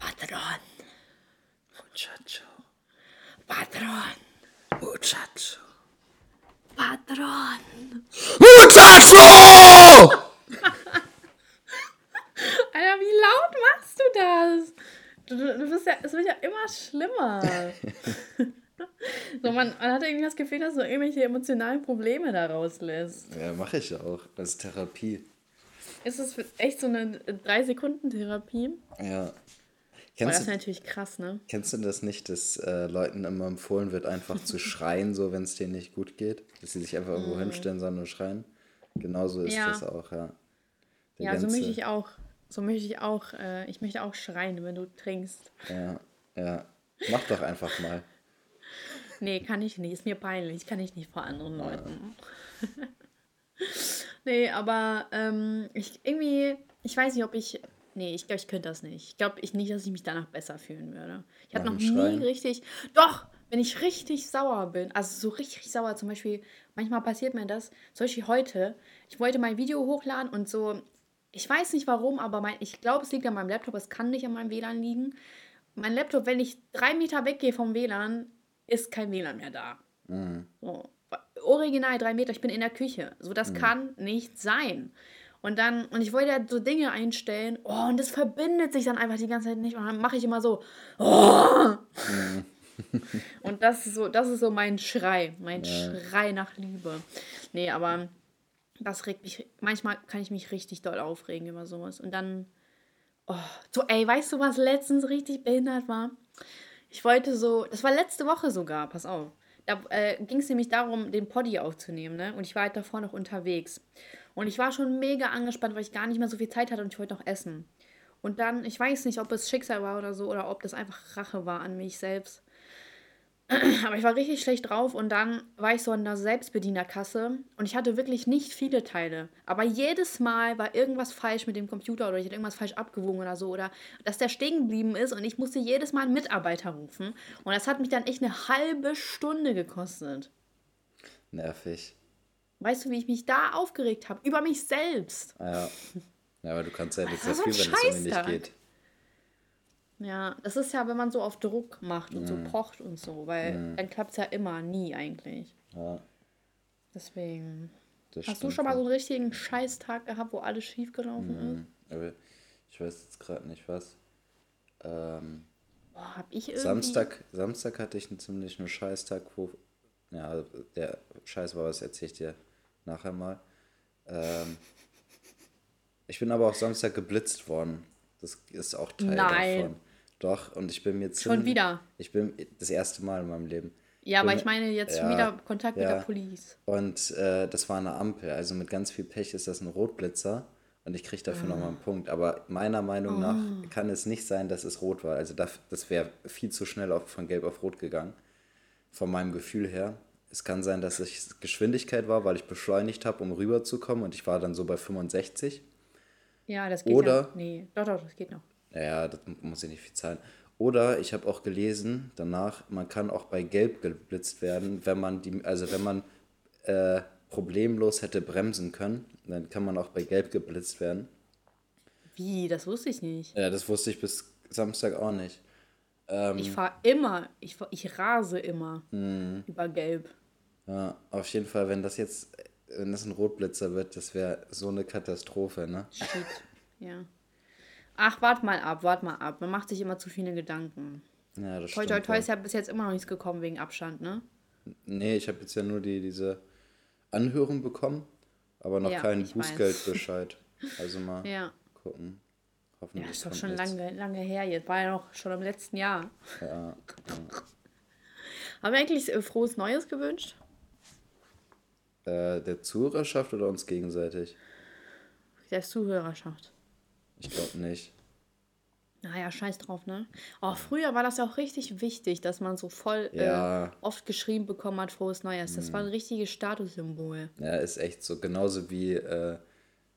Patron, Muchacho. Patron, Muchacho. Patron. Muchacho! Alter, wie laut machst du das? Du, du, bist ja, es wird ja immer schlimmer. so, man, man hat irgendwie das Gefühl, dass du irgendwelche emotionalen Probleme da rauslässt. Ja, mache ich auch. Das ist Therapie. Ist das echt so eine 3-Sekunden-Therapie? Ja. Kennst das ist du, natürlich krass, ne? kennst du das nicht, dass äh, Leuten immer empfohlen wird, einfach zu schreien, so wenn es denen nicht gut geht? Dass sie sich einfach irgendwo hinstellen sollen und schreien? Genauso ist Ja. das auch, ja. Der Ja, so ganze- möchte ich auch. So möchte ich auch. Äh, ich möchte auch schreien, wenn du trinkst. Ja, ja. Mach doch einfach mal. Nee, kann ich nicht. Ist mir peinlich. Kann ich nicht vor anderen Leuten. nee, aber ähm, ich irgendwie, ich weiß nicht, ob ich. Nee, ich glaube, ich könnte das nicht. Ich glaube ich nicht, dass ich mich danach besser fühlen würde. Ich Nach noch nie Schreien? richtig. Doch, wenn ich richtig sauer bin, also so richtig sauer, zum Beispiel, manchmal passiert mir das, zum Beispiel heute, ich wollte mein Video hochladen und so, ich weiß nicht warum, aber mein, ich glaube, es liegt an meinem Laptop, es kann nicht an meinem WLAN liegen. Mein Laptop, wenn ich drei Meter weggehe vom WLAN, ist kein WLAN mehr da. So. Original drei Meter, ich bin in der Küche. So, das kann nicht sein. Und dann, und ich wollte ja so Dinge einstellen, oh, und das verbindet sich dann einfach die ganze Zeit nicht. Und dann mache ich immer so, oh. und das ist so, das ist so mein Schrei, mein Schrei nach Liebe. Nee, aber das regt mich, manchmal kann ich mich richtig doll aufregen über sowas. Und dann, oh, so, ey, weißt du, was letztens richtig behindert war? Ich wollte so, das war letzte Woche sogar, pass auf. Da äh, ging es nämlich darum, den Poddy aufzunehmen, ne? Und ich war halt davor noch unterwegs. Und ich war schon mega angespannt, weil ich gar nicht mehr so viel Zeit hatte und ich wollte noch essen. Und dann, ich weiß nicht, ob es Schicksal war oder so, oder ob das einfach Rache war an mich selbst. Aber ich war richtig schlecht drauf und dann war ich so in der Selbstbedienerkasse und ich hatte wirklich nicht viele Teile. Aber jedes Mal war irgendwas falsch mit dem Computer oder ich hatte irgendwas falsch abgewogen oder so oder dass der stehen geblieben ist und ich musste jedes Mal einen Mitarbeiter rufen. Und das hat mich dann echt eine halbe Stunde gekostet. Nervig. Weißt du, wie ich mich da aufgeregt habe? Über mich selbst. Ja. Ja, aber du kannst ja nichts dafür, wenn es irgendwie nicht geht. Ja, das ist ja, wenn man so auf Druck macht und so pocht und so, weil dann klappt es ja immer, nie eigentlich. Ja, Deswegen. das Hast du schon mal so einen richtigen Scheißtag gehabt, wo alles schief gelaufen ist? Mhm. Aber ich weiß jetzt gerade nicht was. Ähm, Boah, hab ich irgendwie. Samstag, Samstag hatte ich einen ziemlichen Scheißtag, wo. Ja, der Scheiß war, was erzähle ich dir nachher mal. Ähm, ich bin aber auch Samstag geblitzt worden. Das ist auch Teil Nein. davon. Doch, und ich bin mir Schon wieder? Ich bin das erste Mal in meinem Leben. Ja, aber bin- ich meine jetzt schon ja, wieder Kontakt mit ja. der Police. Und äh, das war eine Ampel. Also mit ganz viel Pech ist das ein Rotblitzer. Und ich kriege dafür nochmal einen Punkt. Aber meiner Meinung nach kann es nicht sein, dass es rot war. Also das, das wäre viel zu schnell auf, von gelb auf rot gegangen. Von meinem Gefühl her. Es kann sein, dass es Geschwindigkeit war, weil ich beschleunigt habe, um rüberzukommen. Und ich war dann so bei 65. Ja, das geht Oder- ja. Nee, doch, doch, das geht noch. Naja, das muss ich nicht viel zahlen. Oder ich habe auch gelesen danach, man kann auch bei Gelb geblitzt werden, wenn man die, also wenn man äh, problemlos hätte bremsen können, dann kann man auch bei Gelb geblitzt werden. Wie? Das wusste ich nicht. Ja, das wusste ich bis Samstag auch nicht. Ähm. Ich fahre immer, ich, fahr, ich rase immer Mhm. über Gelb. Ja, auf jeden Fall, wenn das jetzt, wenn das ein Rotblitzer wird, das wäre so eine Katastrophe, ne? Shit. ja. Ach, wart mal ab, wart mal ab. Man macht sich immer zu viele Gedanken. Ja, das Toi, toi, stimmt. toi ja. ist ja bis jetzt immer noch nichts gekommen wegen Abstand, ne? Nee, ich habe jetzt ja nur die, diese Anhörung bekommen, aber noch Ja, keinen. Bußgeldbescheid. Also mal Ja. gucken. Ja, Hoffentlich ist doch schon nichts. lange, lange her jetzt. War ja noch schon im letzten Jahr. Ja, Haben wir eigentlich äh, frohes Neues gewünscht? Äh, der Zuhörerschaft oder uns gegenseitig? Der Zuhörerschaft. Ich glaube nicht. Naja, scheiß drauf, ne? Oh, früher war das ja auch richtig wichtig, dass man so voll Ja. äh, oft geschrieben bekommen hat, frohes Neues. Das war ein richtiges Statussymbol. Ja, ist echt so. Genauso wie äh,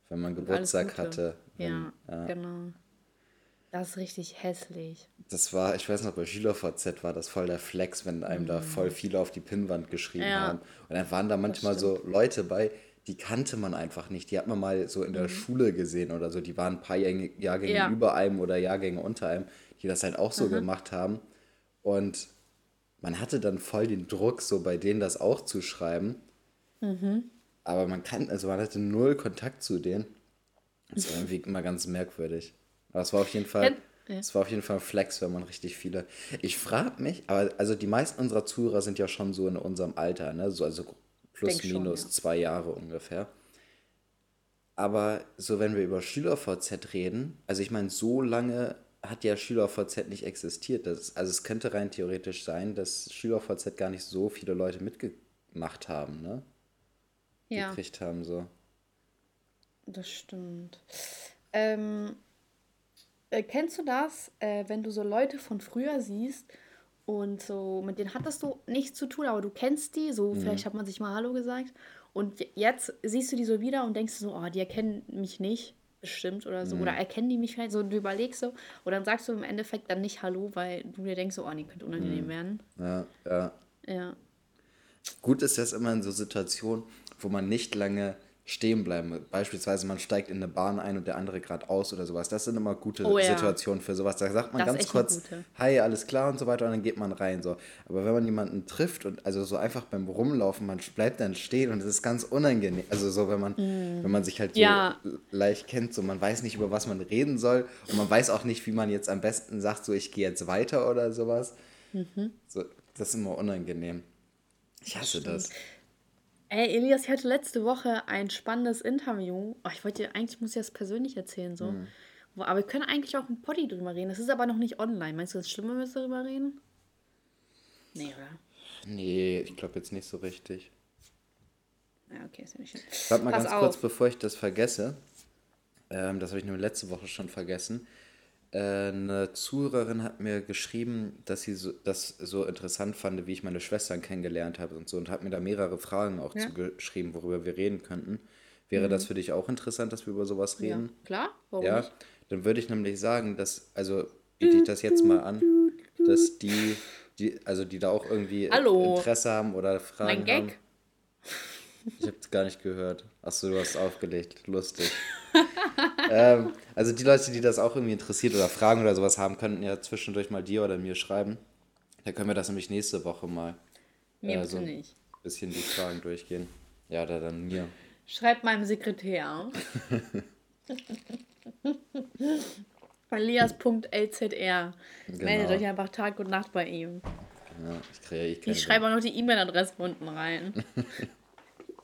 wenn man Geburtstag hatte. Wenn, Ja, genau. Das ist richtig hässlich. Das war, ich weiß noch, bei SchülerVZ war das voll der Flex, wenn einem da voll viele auf die Pinnwand geschrieben Mhm. Ja. haben. Und dann waren da manchmal so Leute bei, die kannte man einfach nicht. Die hat man mal so in der mhm. Schule gesehen oder so. Die waren ein paar Jahrgänge ja. über einem oder Jahrgänge unter einem, die das halt auch so mhm. gemacht haben. Und man hatte dann voll den Druck, so bei denen das auch zu schreiben. Mhm. Aber man kann, also man hatte null Kontakt zu denen. Das war irgendwie immer ganz merkwürdig. Aber es war auf jeden Fall, es war auf jeden Fall ein Flex, wenn man richtig viele. Ich frage mich, aber also die meisten unserer Zuhörer sind ja schon so in unserem Alter, ne? So, also plus Denk minus schon, ja. zwei Jahre ungefähr. Aber so, wenn wir über SchülerVZ reden, also ich meine, so lange hat ja SchülerVZ nicht existiert. Das, also es könnte rein theoretisch sein, dass SchülerVZ gar nicht so viele Leute mitgemacht haben, ne? Ja. Gekriegt haben, so. Das stimmt. Ähm, äh, kennst du das, äh, wenn du so Leute von früher siehst und so, mit denen hattest du nichts zu tun, aber du kennst die, so mhm. vielleicht hat man sich mal Hallo gesagt und jetzt siehst du die so wieder und denkst so, oh, die erkennen mich nicht bestimmt oder so. Mhm. Oder erkennen die mich vielleicht so, du überlegst so. Oder dann sagst du im Endeffekt dann nicht Hallo, weil du dir denkst so, oh, die könnte unangenehm mhm. werden. Ja, ja. Ja. Gut ist das immer in so Situationen, wo man nicht lange stehen bleiben. Beispielsweise man steigt in eine Bahn ein und der andere gerade aus oder sowas. Das sind immer gute oh, ja. Situationen für sowas. Da sagt man das ganz kurz, hi, alles klar und so weiter und dann geht man rein. So. Aber wenn man jemanden trifft und also so einfach beim Rumlaufen, man bleibt dann stehen und es ist ganz unangenehm. Also so, wenn man, mm. wenn man sich halt so ja. leicht kennt, so man weiß nicht, über was man reden soll und man weiß auch nicht, wie man jetzt am besten sagt, so ich gehe jetzt weiter oder sowas. Mhm. So, das ist immer unangenehm. Ich hasse das. das. Ey, Elias, ich hatte letzte Woche ein spannendes Interview. Oh, ich wollte eigentlich muss ich das persönlich erzählen, so. Mhm. Aber wir können eigentlich auch im Poddy drüber reden. Das ist aber noch nicht online. Meinst du, das ist schlimm, wenn wir darüber reden? Nee, oder? Nee, ich glaube jetzt nicht so richtig. Ja, okay, ist ja nicht schlimm. Warte mal Pass ganz auf. kurz, bevor ich das vergesse. Ähm, das habe ich nur letzte Woche schon vergessen. Äh, eine Zuhörerin hat mir geschrieben, dass sie so, das so interessant fand, wie ich meine Schwestern kennengelernt habe und so und hat mir da mehrere Fragen auch ja. zugeschrieben, worüber wir reden könnten. Wäre mhm. das für dich auch interessant, dass wir über sowas reden? Ja, klar, warum ja, nicht? Dann würde ich nämlich sagen, dass, also biete ich das jetzt mal an, dass die, die also die da auch irgendwie Hallo. Interesse haben oder Fragen mein Gag? haben. Ich habe es gar nicht gehört. Achso, du hast aufgelegt. Lustig. ähm, also die Leute, die das auch irgendwie interessiert oder Fragen oder sowas haben, könnten ja zwischendurch mal dir oder mir schreiben. Da können wir das nämlich nächste Woche mal mir äh, so ein nicht. bisschen die Fragen durchgehen. Ja, da dann mir. Schreibt meinem Sekretär. Elias.lzr. Genau. Meldet euch einfach Tag und Nacht bei ihm. Ja, ich, kriege, ich, ich schreibe auch noch die E-Mail-Adresse unten rein.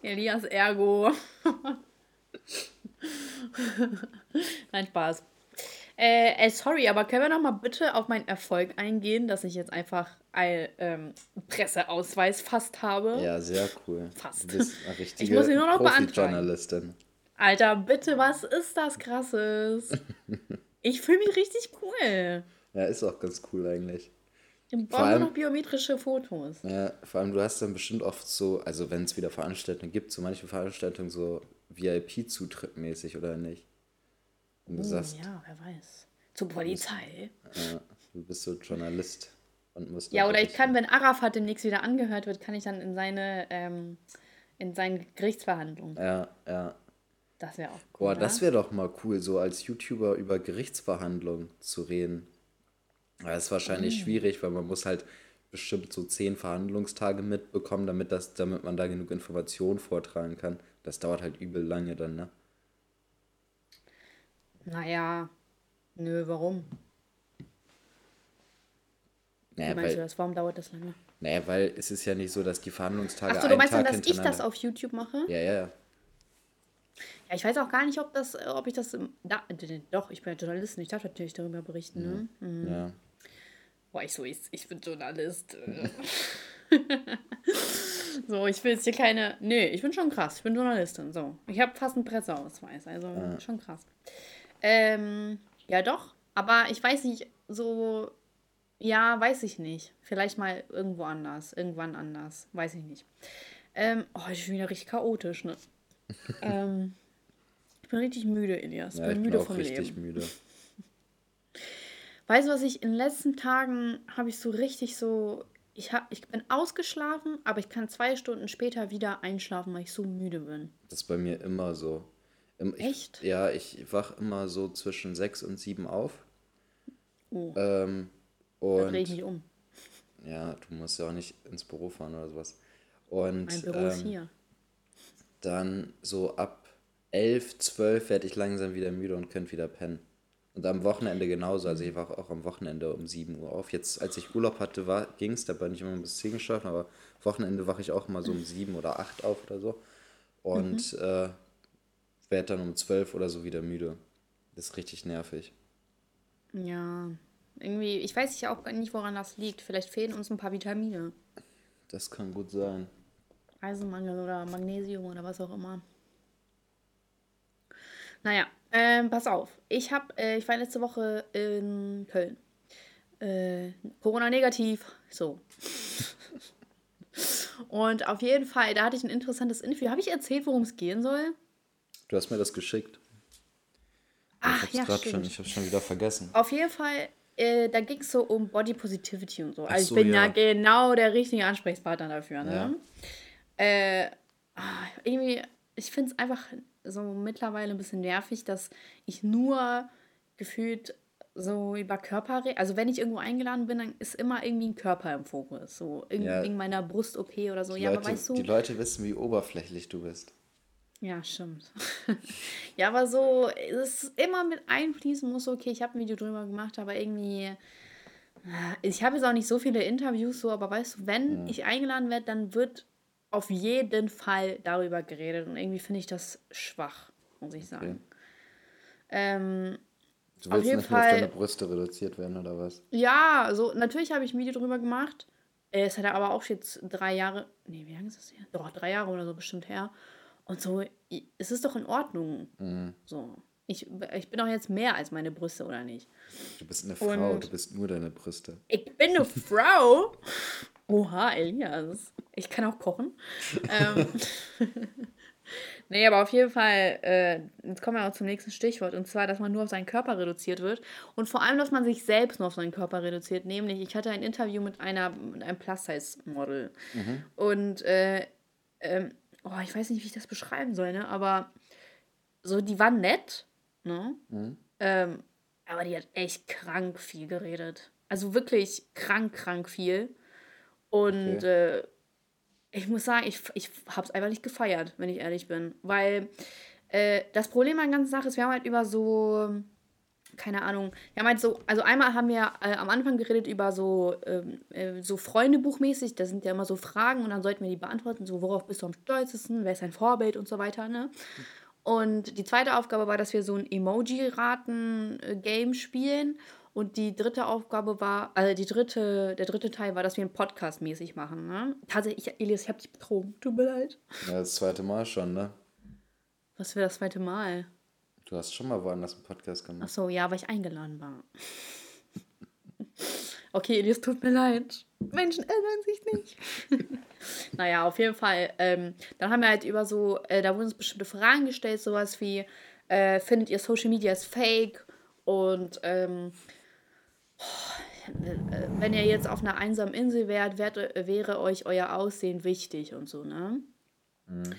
Elias Ergo. Nein, Spaß. Äh, äh, sorry, aber können wir noch mal bitte auf meinen Erfolg eingehen, dass ich jetzt einfach einen ähm, Presseausweis fast habe? Ja, sehr cool. Fast. Du bist eine richtige ich muss ihn nur noch beantragen. Alter, bitte, was ist das Krasses? ich fühle mich richtig cool. Ja, ist auch ganz cool eigentlich. Wir brauchen nur noch biometrische Fotos. Ja, vor allem du hast dann bestimmt oft so, also wenn es wieder Veranstaltungen gibt, so manche Veranstaltungen so VIP-Zutritt mäßig oder nicht. Und du oh, sagst, ja, wer weiß. Zur Polizei. Bist, ja, du bist so Journalist und musst. Ja, oder ich kann, wenn Arafat demnächst wieder angehört wird, kann ich dann in seine, ähm, in seine Gerichtsverhandlungen. Ja, ja. Das wäre auch cool. Boah, das wäre doch mal cool, so als YouTuber über Gerichtsverhandlungen zu reden. Das ist wahrscheinlich mhm. schwierig, weil man muss halt bestimmt so zehn Verhandlungstage mitbekommen, damit, das, damit man da genug Informationen vortragen kann. Das dauert halt übel lange dann, ne? Naja, nö, warum? Naja, Wie meinst weil, du das? Warum dauert das lange? Naja, weil es ist ja nicht so, dass die Verhandlungstage. Achso, du meinst Tag dann, dass ich das auf YouTube mache? Ja, ja, ja. Ja, ich weiß auch gar nicht, ob das, ob ich das. Da, doch, ich bin ja Journalistin, ich darf natürlich darüber berichten, ne? Mhm. Ja. Boah, ich so, ich, ich bin Journalist. so, ich will jetzt hier keine. Nee, ich bin schon krass. Ich bin Journalistin. So. Ich habe fast einen Presseausweis. Also ja. schon krass. Ähm, ja, doch. Aber ich weiß nicht, so. Ja, weiß ich nicht. Vielleicht mal irgendwo anders. Irgendwann anders. Weiß ich nicht. Ähm, oh, ich bin wieder richtig chaotisch, ne? ähm, ich bin richtig müde, Elias. Ich ja, bin ich müde bin auch vom richtig Leben. müde. Weißt du, was ich in den letzten Tagen habe ich so richtig so, ich, hab, ich bin ausgeschlafen, aber ich kann zwei Stunden später wieder einschlafen, weil ich so müde bin. Das ist bei mir immer so. Ich, Echt? Ja, ich wach immer so zwischen sechs und sieben auf. Oh. Ähm, und Dann drehe ich mich um. Ja, du musst ja auch nicht ins Büro fahren oder sowas. Und, mein Büro ähm, ist hier. Dann so ab elf, zwölf werde ich langsam wieder müde und könnte wieder pennen. Und am Wochenende genauso. Also ich wache auch am Wochenende um 7 Uhr auf. Jetzt, als ich Urlaub hatte, ging es, da bin ich immer bis 10 geschlafen, aber Wochenende wache ich auch immer so um 7 oder 8 auf oder so. Und mhm. äh, werde dann um 12 oder so wieder müde. Das ist richtig nervig. Ja, irgendwie, ich weiß ja auch nicht, woran das liegt. Vielleicht fehlen uns ein paar Vitamine. Das kann gut sein. Eisenmangel oder Magnesium oder was auch immer. Naja, ähm, pass auf. Ich hab, äh, ich war letzte Woche in Köln. Äh, Corona negativ. So. Und auf jeden Fall, da hatte ich ein interessantes Interview. Habe ich erzählt, worum es gehen soll? Du hast mir das geschickt. Ach, ich hab's ja, schon, ich hab's schon wieder vergessen. Auf jeden Fall, äh, da ging es so um Body Positivity und so. Also so, ich bin ja. ja. genau der richtige Ansprechpartner dafür. Ne? Ja. Äh, ah, irgendwie, ich finde es einfach so mittlerweile ein bisschen nervig, dass ich nur gefühlt so über Körper rede. Also wenn ich irgendwo eingeladen bin, dann ist immer irgendwie ein Körper im Fokus. So irgendwie ja. wegen meiner Brust-OP oder so. Die ja, Leute, aber weißt du. Die Leute wissen, wie oberflächlich du bist. Ja, stimmt. ja, aber so, es ist immer mit einfließen muss, okay, ich habe ein Video drüber gemacht, aber irgendwie. Ich habe jetzt auch nicht so viele Interviews, so, aber weißt du, wenn ja. ich eingeladen werde, dann wird auf jeden Fall darüber geredet. Und irgendwie finde ich das schwach, muss ich sagen. Okay. Ähm, du willst nicht Fall, auf deine Brüste reduziert werden, oder was? Ja, also natürlich habe ich ein Video drüber gemacht. Es hat aber auch jetzt drei Jahre. Nee, wie lange ist das her? Doch, drei Jahre oder so bestimmt her. Und so, es ist doch in Ordnung. Mhm. So. Ich, ich bin doch jetzt mehr als meine Brüste, oder nicht? Du bist eine Frau, Und du bist nur deine Brüste. Ich bin eine Frau? Oha, Elias. Ich kann auch kochen. ähm, nee, aber auf jeden Fall, äh, jetzt kommen wir auch zum nächsten Stichwort. Und zwar, dass man nur auf seinen Körper reduziert wird. Und vor allem, dass man sich selbst nur auf seinen Körper reduziert. Nämlich, ich hatte ein Interview mit, einer, mit einem Plus-Size-Model. Mhm. Und äh, ähm, oh, ich weiß nicht, wie ich das beschreiben soll, ne? Aber so, die war nett, ne? Mhm. Ähm, aber die hat echt krank viel geredet. Also wirklich krank, krank viel. Und okay. äh, ich muss sagen, ich, ich habe es einfach nicht gefeiert, wenn ich ehrlich bin. Weil äh, das Problem an der ganzen Sache ist, wir haben halt über so keine Ahnung. Ja, meint so, also einmal haben wir äh, am Anfang geredet über so, ähm, äh, so Freundebuchmäßig, da sind ja immer so Fragen und dann sollten wir die beantworten, so worauf bist du am stolzesten, wer ist dein Vorbild und so weiter, ne? Und die zweite Aufgabe war, dass wir so ein Emoji-Raten-Game spielen. Und die dritte Aufgabe war, also die dritte, der dritte Teil war, dass wir einen Podcast mäßig machen. Ne? Tatsächlich, Elias, ich hab dich betrogen. Tut mir leid. Ja, das zweite Mal schon, ne? Was für das zweite Mal? Du hast schon mal woanders einen Podcast gemacht. Ach so, ja, weil ich eingeladen war. okay, Elias, tut mir leid. Menschen ändern sich nicht. naja, auf jeden Fall. Ähm, dann haben wir halt über so, äh, da wurden uns bestimmte Fragen gestellt, sowas wie, äh, findet ihr Social Media ist fake? Und ähm, wenn ihr jetzt auf einer einsamen Insel wärt, wäre, wäre euch euer Aussehen wichtig und so, ne? Mhm.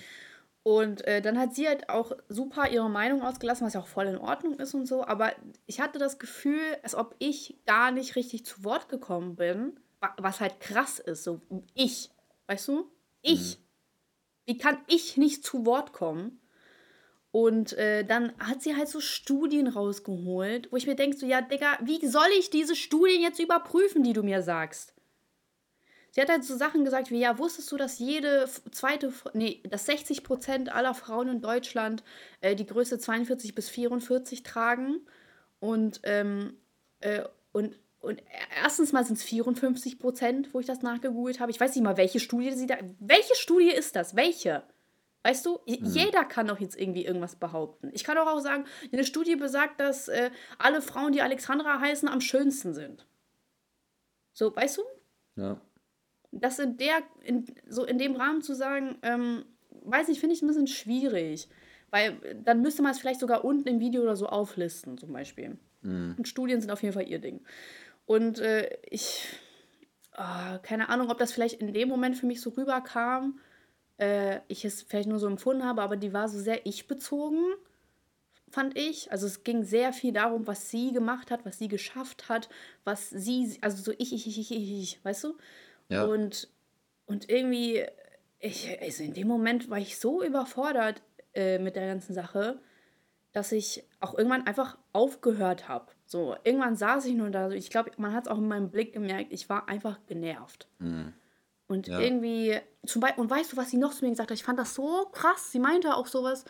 Und äh, dann hat sie halt auch super ihre Meinung ausgelassen, was ja auch voll in Ordnung ist und so. Aber ich hatte das Gefühl, als ob ich gar nicht richtig zu Wort gekommen bin, was halt krass ist. So ich, weißt du? Ich. Mhm. Wie kann ich nicht zu Wort kommen? Und äh, dann hat sie halt so Studien rausgeholt, wo ich mir denke, so, ja, Digga, wie soll ich diese Studien jetzt überprüfen, die du mir sagst? Sie hat halt so Sachen gesagt wie, ja, wusstest du, dass jede zweite, nee, dass 60 Prozent aller Frauen in Deutschland äh, die Größe 42 bis 44 tragen? Und, ähm, äh, und, und erstens mal sind es 54 Prozent, wo ich das nachgegoogelt habe. Ich weiß nicht mal, welche Studie sie da, welche Studie ist das? Welche? Weißt du, mhm. jeder kann doch jetzt irgendwie irgendwas behaupten. Ich kann doch auch sagen, eine Studie besagt, dass äh, alle Frauen, die Alexandra heißen, am schönsten sind. So, weißt du? Ja das in der, in, so in dem Rahmen zu sagen, ähm, weiß nicht, finde ich ein bisschen schwierig. Weil dann müsste man es vielleicht sogar unten im Video oder so auflisten, zum Beispiel. Mhm. Und Studien sind auf jeden Fall ihr Ding. Und äh, ich, oh, oh, keine Ahnung, ob das vielleicht in dem Moment für mich so rüberkam, äh, ich es vielleicht nur so empfunden habe, aber die war so sehr ich-bezogen, fand ich. Also es ging sehr viel darum, was sie gemacht hat, was sie geschafft hat, was sie, also so ich, ich, ich, ich, ich, ich weißt du? Ja. Und, und irgendwie, ich, also in dem Moment war ich so überfordert äh, mit der ganzen Sache, dass ich auch irgendwann einfach aufgehört habe. So, irgendwann saß ich nur da. Ich glaube, man hat es auch in meinem Blick gemerkt, ich war einfach genervt. Mhm. Und ja. irgendwie, zum Beispiel, und weißt du, was sie noch zu mir gesagt hat? Ich fand das so krass. Sie meinte auch sowas.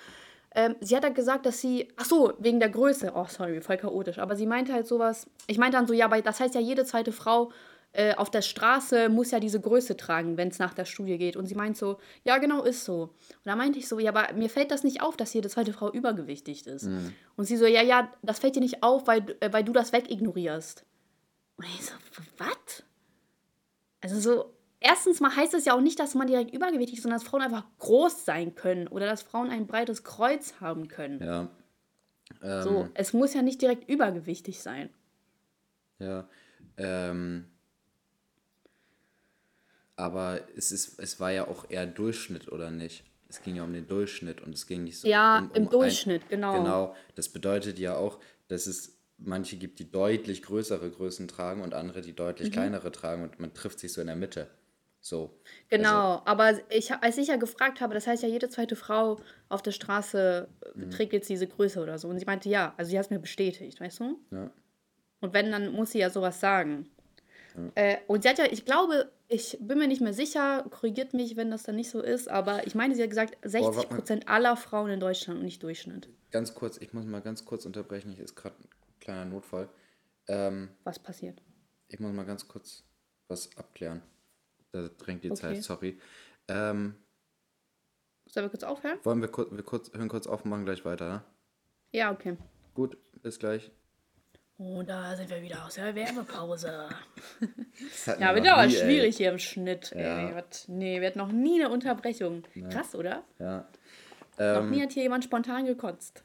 Ähm, sie hat halt gesagt, dass sie, ach so, wegen der Größe, oh sorry, voll chaotisch, aber sie meinte halt sowas, ich meinte dann so, ja, aber das heißt ja, jede zweite Frau äh, auf der Straße muss ja diese Größe tragen, wenn es nach der Studie geht. Und sie meint so, ja, genau, ist so. Und da meinte ich so, ja, aber mir fällt das nicht auf, dass jede zweite Frau übergewichtig ist. Mhm. Und sie so, ja, ja, das fällt dir nicht auf, weil, äh, weil du das wegignorierst. Und ich so, was? Also so, erstens mal heißt es ja auch nicht, dass man direkt übergewichtig ist, sondern dass Frauen einfach groß sein können oder dass Frauen ein breites Kreuz haben können. Ja. Ähm, so, es muss ja nicht direkt übergewichtig sein. Ja. Ähm, aber es, ist, es war ja auch eher Durchschnitt, oder nicht? Es ging ja um den Durchschnitt und es ging nicht so. Ja, um, um im Durchschnitt, ein, genau. Genau. Das bedeutet ja auch, dass es manche gibt, die deutlich größere Größen tragen und andere, die deutlich mhm. kleinere tragen und man trifft sich so in der Mitte. So. Genau, also, aber ich, als ich ja gefragt habe, das heißt ja, jede zweite Frau auf der Straße mhm. trägt jetzt diese Größe oder so. Und sie meinte, ja, also sie hat es mir bestätigt, weißt du? Ja. Und wenn, dann muss sie ja sowas sagen. Ja. Äh, und sie hat ja, ich glaube, ich bin mir nicht mehr sicher, korrigiert mich, wenn das dann nicht so ist, aber ich meine, sie hat gesagt, 60 Prozent aller Frauen in Deutschland und nicht Durchschnitt. Ganz kurz, ich muss mal ganz kurz unterbrechen, hier ist gerade ein kleiner Notfall. Ähm, was passiert? Ich muss mal ganz kurz was abklären. Da drängt die okay. Zeit, sorry. Ähm, Sollen wir kurz aufhören? Wollen wir, kurz, wir kurz, hören kurz auf und machen gleich weiter, ne? Ja, okay. Gut, bis gleich. Und da sind wir wieder aus der Werbepause. ja, wird aber schwierig ey. hier im Schnitt. Ja. Ey. Nee, wir hatten noch nie eine Unterbrechung. Ja. Krass, oder? Ja. Noch ähm, nie hat hier jemand spontan gekotzt.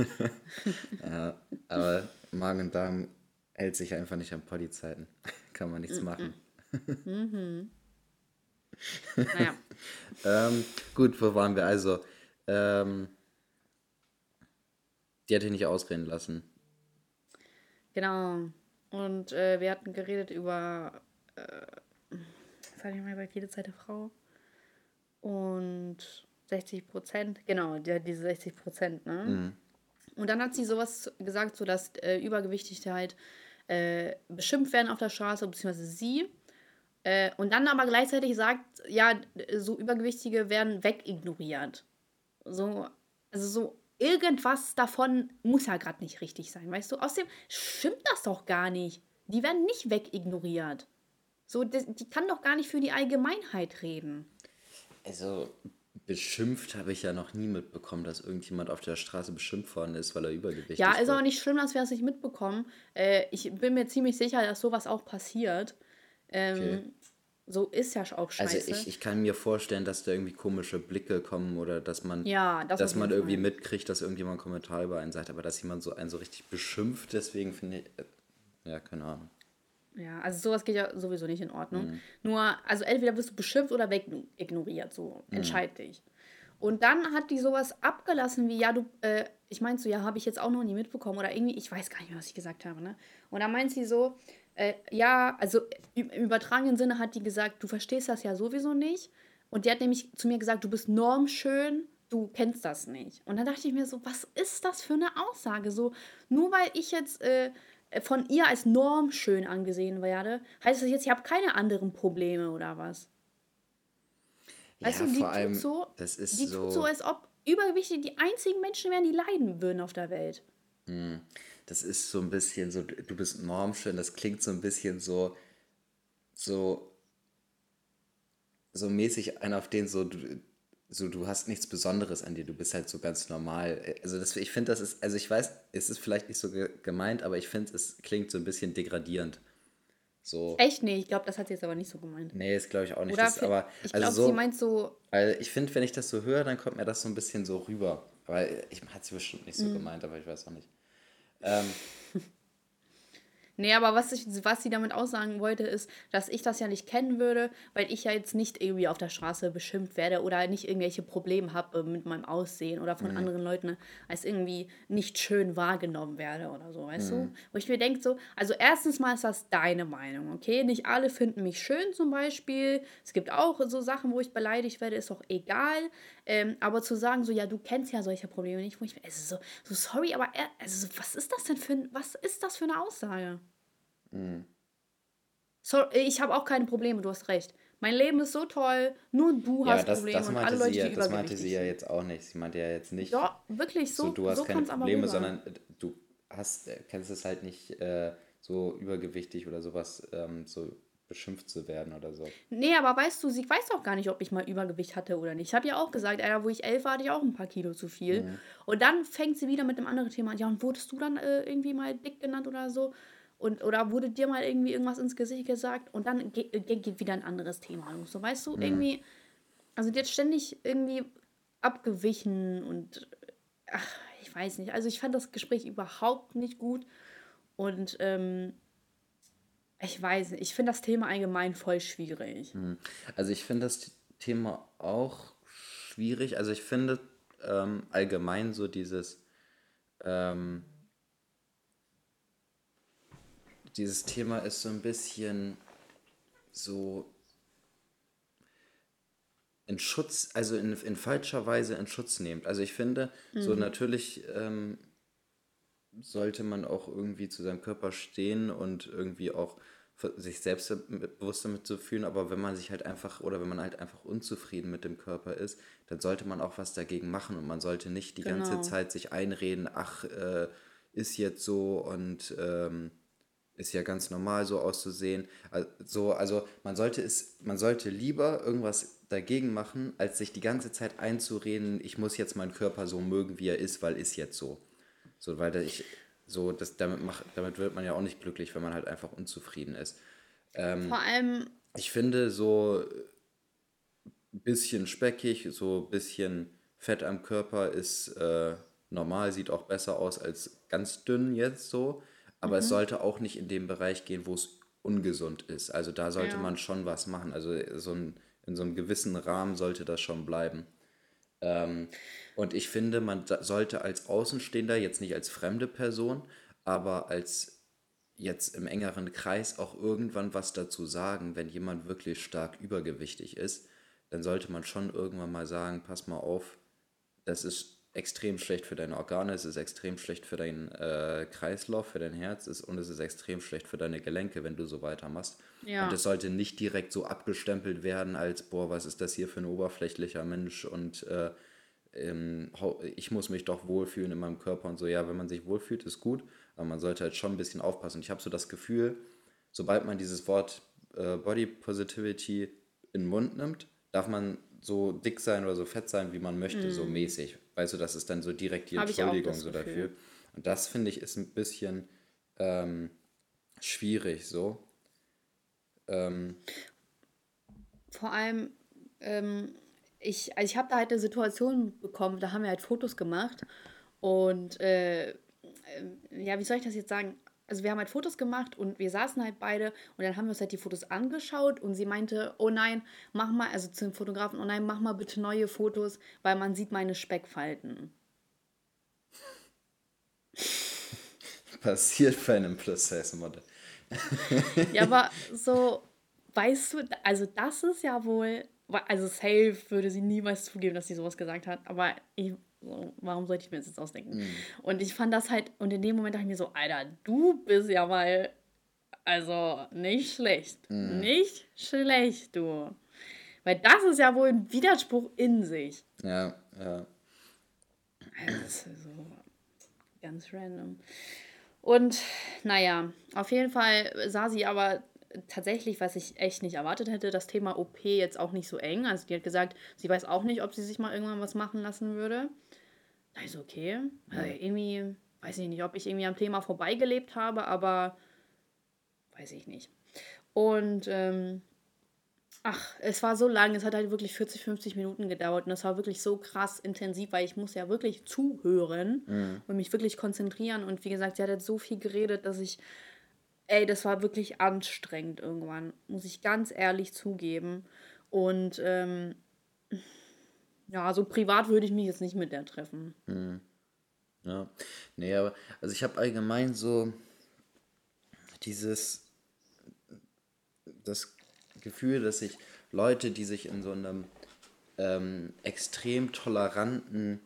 ja, aber Magen und Darm hält sich einfach nicht an Poddyzeiten. Kann man nichts mm -mm. machen. Mhm. Naja. ähm, gut, wo waren wir? Also, ähm, die hat dich nicht ausreden lassen. Genau. Und äh, wir hatten geredet über, äh, sag ich mal, bei jede Zeit der Frau. Und 60 Prozent, genau, die, diese 60 Prozent, ne? Mhm. Und dann hat sie sowas gesagt, so dass äh, Übergewichtigkeit äh, beschimpft werden auf der Straße, beziehungsweise sie. Äh, und dann aber gleichzeitig sagt, ja, so Übergewichtige werden wegignoriert. So, also so irgendwas davon muss ja gerade nicht richtig sein, weißt du? Außerdem stimmt das doch gar nicht. Die werden nicht wegignoriert. So, die, kann doch gar nicht für die Allgemeinheit reden. Also, beschimpft habe ich ja noch nie mitbekommen, dass irgendjemand auf der Straße beschimpft worden ist, weil er übergewichtig ist. Ja, ist auch nicht schlimm, dass wir es nicht mitbekommen. Äh, ich bin mir ziemlich sicher, dass sowas auch passiert. Ähm, okay. So ist ja auch scheiße. Also ich, ich kann mir vorstellen, dass da irgendwie komische Blicke kommen oder dass man, ja, das dass man irgendwie Fall. mitkriegt, dass irgendjemand einen Kommentar über einen sagt, aber dass jemand so einen so richtig beschimpft, deswegen finde ich, äh, ja, keine Ahnung. Ja, also sowas geht ja sowieso nicht in Ordnung. Mhm. Nur, also entweder wirst du beschimpft oder wegignoriert, so, mhm. entscheid dich. Und dann hat die sowas abgelassen wie, ja, du, äh, ich meinte so, ja, habe ich jetzt auch noch nie mitbekommen oder irgendwie, ich weiß gar nicht mehr, was ich gesagt habe, ne? Und dann meint sie so, äh, ja, also im übertragenen Sinne hat die gesagt, du verstehst das ja sowieso nicht. Und die hat nämlich zu mir gesagt, du bist normschön, du kennst das nicht. Und dann dachte ich mir so, was ist das für eine Aussage? So, nur weil ich jetzt äh, von ihr als normschön angesehen werde, heißt das jetzt, ich habe keine anderen Probleme oder was? Weißt ja, du, die vor allem, so, das ist die so tut so, als ob Übergewichtige die einzigen Menschen wären, die leiden würden auf der Welt. Hm das ist so ein bisschen so, du bist normschön, das klingt so ein bisschen so, so, so mäßig einer auf den so, du, so, du hast nichts Besonderes an dir, du bist halt so ganz normal. Also das, ich finde, das ist, also ich weiß, es ist vielleicht nicht so gemeint, aber ich finde, es klingt so ein bisschen degradierend. So. Echt? Nee, ich glaube, das hat sie jetzt aber nicht so gemeint. Nee, das glaube ich auch nicht. Oder das, aber, ich also glaube, so, sie meint so. Weil ich finde, wenn ich das so höre, dann kommt mir das so ein bisschen so rüber. Weil ich hat sie bestimmt nicht so mhm. gemeint, aber ich weiß auch nicht. Ähm, Nee, aber was, ich, was sie damit aussagen wollte, ist, dass ich das ja nicht kennen würde, weil ich ja jetzt nicht irgendwie auf der Straße beschimpft werde oder nicht irgendwelche Probleme habe mit meinem Aussehen oder von mhm. anderen Leuten als irgendwie nicht schön wahrgenommen werde oder so, weißt mhm. du? Wo ich mir denke, so, also erstens mal ist das deine Meinung, okay? Nicht alle finden mich schön zum Beispiel. Es gibt auch so Sachen, wo ich beleidigt werde, ist auch egal. Ähm, aber zu sagen, so, ja, du kennst ja solche Probleme nicht, wo ich mir, also so, so sorry, aber er, also, was ist das denn für, was ist das für eine Aussage? Mhm. So, ich habe auch keine Probleme, du hast recht. Mein Leben ist so toll, nur du ja, hast das, Probleme das und alle Leute, ja, die Das meinte sie ja jetzt auch nicht. Sie meinte ja jetzt nicht. Ja, wirklich, so, so du hast so keine Probleme, sondern äh, du hast, äh, kennst es halt nicht äh, so übergewichtig oder sowas, ähm, so beschimpft zu werden oder so. Nee, aber weißt du, sie weiß auch gar nicht, ob ich mal Übergewicht hatte oder nicht. Ich habe ja auch gesagt, Alter, wo ich elf war, hatte ich auch ein paar Kilo zu viel. Mhm. Und dann fängt sie wieder mit einem anderen Thema an. Ja, und wurdest du dann äh, irgendwie mal dick genannt oder so? Und, oder wurde dir mal irgendwie irgendwas ins Gesicht gesagt und dann geht, geht wieder ein anderes Thema los. So, weißt du, mhm. irgendwie, also hat ständig irgendwie abgewichen und ach, ich weiß nicht. Also ich fand das Gespräch überhaupt nicht gut und ähm, ich weiß nicht, ich finde das Thema allgemein voll schwierig. Mhm. Also ich finde das Thema auch schwierig. Also ich finde ähm, allgemein so dieses ähm, dieses Thema ist so ein bisschen so in Schutz, also in, in falscher Weise in Schutz nehmt. Also ich finde, mhm. so natürlich ähm, sollte man auch irgendwie zu seinem Körper stehen und irgendwie auch sich selbst bewusst damit zu fühlen, aber wenn man sich halt einfach oder wenn man halt einfach unzufrieden mit dem Körper ist, dann sollte man auch was dagegen machen und man sollte nicht die genau. ganze Zeit sich einreden, ach, äh, ist jetzt so und ähm, ist ja ganz normal, so auszusehen. Also, also man sollte es, man sollte lieber irgendwas dagegen machen, als sich die ganze Zeit einzureden, ich muss jetzt meinen Körper so mögen, wie er ist, weil ist jetzt so. So, weil ich, so, das, damit, mach, damit wird man ja auch nicht glücklich, wenn man halt einfach unzufrieden ist. Ähm, Vor allem. Ich finde, so ein bisschen speckig, so ein bisschen Fett am Körper ist äh, normal, sieht auch besser aus als ganz dünn jetzt so aber mhm. es sollte auch nicht in dem Bereich gehen, wo es ungesund ist. Also da sollte ja. man schon was machen. Also so ein, in so einem gewissen Rahmen sollte das schon bleiben. Ähm, und ich finde, man sollte als Außenstehender, jetzt nicht als fremde Person, aber als jetzt im engeren Kreis auch irgendwann was dazu sagen, wenn jemand wirklich stark übergewichtig ist, dann sollte man schon irgendwann mal sagen, pass mal auf, das ist extrem schlecht für deine Organe, es ist extrem schlecht für deinen äh, Kreislauf, für dein Herz ist, und es ist extrem schlecht für deine Gelenke, wenn du so weitermachst. Ja. Und es sollte nicht direkt so abgestempelt werden als, boah, was ist das hier für ein oberflächlicher Mensch und äh, ähm, ich muss mich doch wohlfühlen in meinem Körper und so. Ja, wenn man sich wohlfühlt, ist gut, aber man sollte halt schon ein bisschen aufpassen. Und ich habe so das Gefühl, sobald man dieses Wort äh, Body Positivity in den Mund nimmt, darf man so dick sein oder so fett sein, wie man möchte, mm. so mäßig. Weißt du, das ist dann so direkt die Entschuldigung so dafür. Und das finde ich ist ein bisschen ähm, schwierig so. Ähm, Vor allem, ähm, ich, also ich habe da halt eine Situation bekommen, da haben wir halt Fotos gemacht und äh, äh ja, wie soll ich das jetzt sagen? Also wir haben halt Fotos gemacht und wir saßen halt beide und dann haben wir uns halt die Fotos angeschaut und sie meinte, oh nein, mach mal, also zum Fotografen, oh nein, mach mal bitte neue Fotos, weil man sieht meine Speckfalten. Passiert bei einem Plus-Size-Model. ja, aber so, weißt du, also das ist ja wohl, also safe würde sie niemals zugeben, dass sie sowas gesagt hat, aber ich warum sollte ich mir das jetzt ausdenken? Mhm. Und ich fand das halt, und in dem Moment dachte ich mir so, Alter, du bist ja mal, also nicht schlecht. Mhm. Nicht schlecht, du. Weil das ist ja wohl ein Widerspruch in sich. Ja, ja. Also, das ist so ganz random. Und naja, auf jeden Fall sah sie aber tatsächlich, was ich echt nicht erwartet hätte, das Thema OP jetzt auch nicht so eng. Also die hat gesagt, sie weiß auch nicht, ob sie sich mal irgendwann was machen lassen würde. Also okay. Also irgendwie, weiß ich nicht, ob ich irgendwie am Thema vorbeigelebt habe, aber weiß ich nicht. Und ähm, ach, es war so lang, es hat halt wirklich 40, 50 Minuten gedauert und es war wirklich so krass intensiv, weil ich muss ja wirklich zuhören mhm. und mich wirklich konzentrieren. Und wie gesagt, sie hat halt so viel geredet, dass ich ey, das war wirklich anstrengend irgendwann, muss ich ganz ehrlich zugeben. Und ähm, ja, so privat würde ich mich jetzt nicht mit der treffen. Hm. Ja, nee, aber also ich habe allgemein so dieses, das Gefühl, dass sich Leute, die sich in so einem ähm, extrem toleranten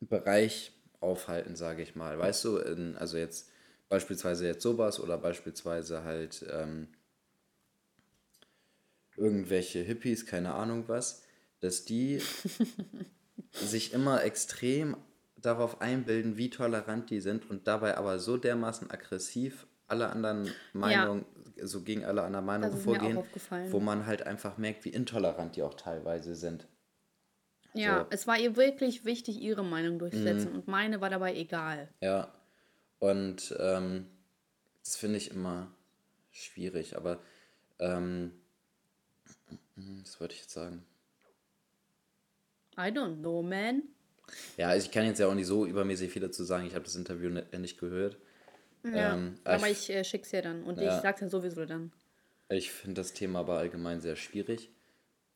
Bereich aufhalten, sage ich mal. Weißt du, in, also jetzt beispielsweise jetzt sowas oder beispielsweise halt ähm, irgendwelche Hippies, keine Ahnung was, dass die sich immer extrem darauf einbilden, wie tolerant die sind und dabei aber so dermaßen aggressiv alle anderen Meinungen, ja. so gegen alle anderen Meinungen vorgehen, wo man halt einfach merkt, wie intolerant die auch teilweise sind. Ja, so. es war ihr wirklich wichtig, ihre Meinung durchzusetzen mhm. und meine war dabei egal. Ja, und ähm, das finde ich immer schwierig, aber ähm, was wollte ich jetzt sagen? I don't know, man. Ja, also ich kann jetzt ja auch nicht so übermäßig viel dazu sagen. Ich habe das Interview nicht, nicht gehört. Ja, ähm, aber ich, ich äh, schick's ja dann und ja, ich sag's ja sowieso dann. Ich finde das Thema aber allgemein sehr schwierig.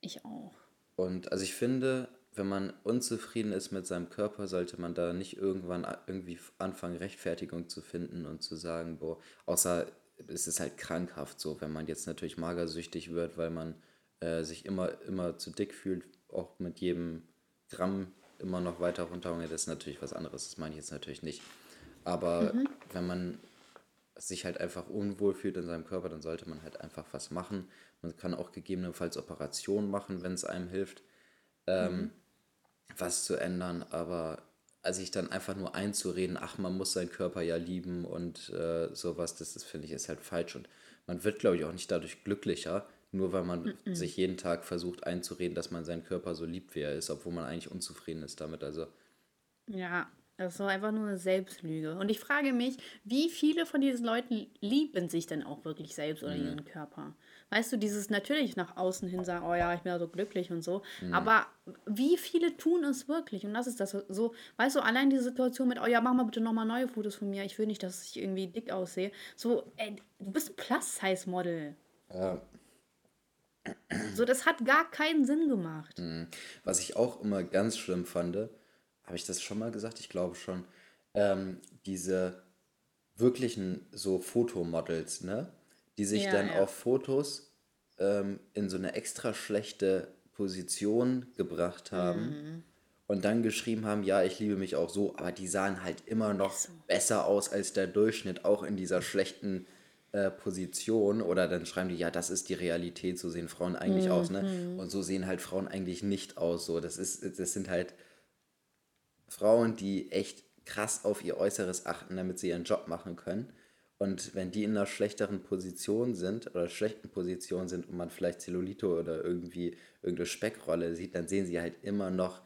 Ich auch. Und also ich finde, wenn man unzufrieden ist mit seinem Körper, sollte man da nicht irgendwann irgendwie anfangen, Rechtfertigung zu finden und zu sagen, boah, außer es ist halt krankhaft so, wenn man jetzt natürlich magersüchtig wird, weil man äh, sich immer, immer zu dick fühlt, auch mit jedem Gramm immer noch weiter runterhungert, das ist natürlich was anderes. Das meine ich jetzt natürlich nicht. Aber mhm. wenn man sich halt einfach unwohl fühlt in seinem Körper, dann sollte man halt einfach was machen. Man kann auch gegebenenfalls Operationen machen, wenn es einem hilft, ähm, mhm. was zu ändern. Aber sich dann einfach nur einzureden, ach, man muss seinen Körper ja lieben und äh, sowas, das ist, finde ich, ist halt falsch. Und man wird, glaube ich, auch nicht dadurch glücklicher, nur weil man mhm. sich jeden Tag versucht einzureden, dass man seinen Körper so liebt, wie er ist, obwohl man eigentlich unzufrieden ist damit. Also. Ja, das ist einfach nur eine Selbstlüge. Und ich frage mich, wie viele von diesen Leuten lieben sich denn auch wirklich selbst oder mhm. ihren Körper? Weißt du, dieses natürlich nach außen hin sagen, oh ja, ich bin ja so glücklich und so. Mhm. Aber wie viele tun es wirklich? Und das ist das so, weißt du, allein diese Situation mit, oh ja, mach mal bitte nochmal neue Fotos von mir. Ich will nicht, dass ich irgendwie dick aussehe. So, ey, du bist ein Plus-Size-Model. Ja. So, das hat gar keinen Sinn gemacht. Mhm. Was ich auch immer ganz schlimm fand, habe ich das schon mal gesagt? Ich glaube schon. Ähm, diese wirklichen so Fotomodels, ne? Die sich ja, dann ja. auf Fotos ähm, in so eine extra schlechte Position gebracht haben mhm. und dann geschrieben haben, ja, ich liebe mich auch so, aber die sahen halt immer noch so. besser aus als der Durchschnitt, auch in dieser schlechten äh, Position oder dann schreiben die, ja, das ist die Realität, so sehen Frauen eigentlich mhm. aus, ne? Mhm. Und so sehen halt Frauen eigentlich nicht aus. So, das ist, das sind halt Frauen, die echt krass auf ihr Äußeres achten, damit sie ihren Job machen können. Und wenn die in einer schlechteren Position sind oder schlechten Position sind und man vielleicht Zellulite oder irgendwie irgendeine Speckrolle sieht, dann sehen sie halt immer noch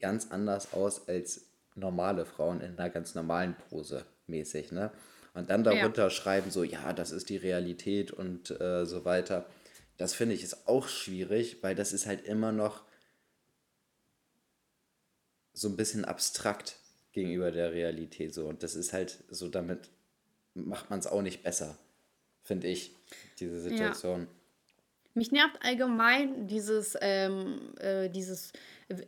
ganz anders aus als normale Frauen in einer ganz normalen Pose mäßig, ne? Und dann darunter ja. schreiben, so, ja, das ist die Realität und äh, so weiter. Das finde ich ist auch schwierig, weil das ist halt immer noch so ein bisschen abstrakt gegenüber der Realität so. Und das ist halt so, damit macht man es auch nicht besser, finde ich, diese Situation. Ja. Mich nervt allgemein dieses, ähm, äh, dieses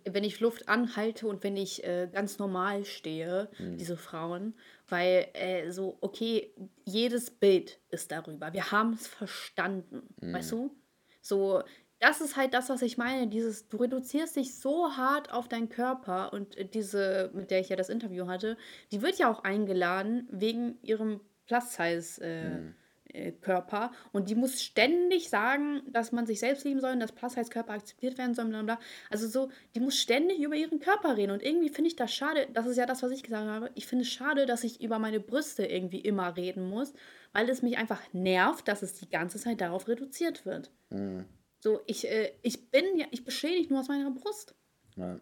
wenn ich Luft anhalte und wenn ich äh, ganz normal stehe, mhm. diese Frauen, weil äh, so, okay, jedes Bild ist darüber. Wir haben es verstanden, mhm. weißt du? So, das ist halt das, was ich meine. Dieses, du reduzierst dich so hart auf deinen Körper und diese, mit der ich ja das Interview hatte, die wird ja auch eingeladen wegen ihrem Plus-Size. Äh, mhm. Äh, Körper und die muss ständig sagen, dass man sich selbst lieben soll und dass Plus-Size-Körper akzeptiert werden sollen, bla bla. Also so, die muss ständig über ihren Körper reden und irgendwie finde ich das schade, das ist ja das, was ich gesagt habe, ich finde es schade, dass ich über meine Brüste irgendwie immer reden muss, weil es mich einfach nervt, dass es die ganze Zeit darauf reduziert wird. Mhm. So, ich, äh, ich bin ja, ich beschädige nur aus meiner Brust. Ja.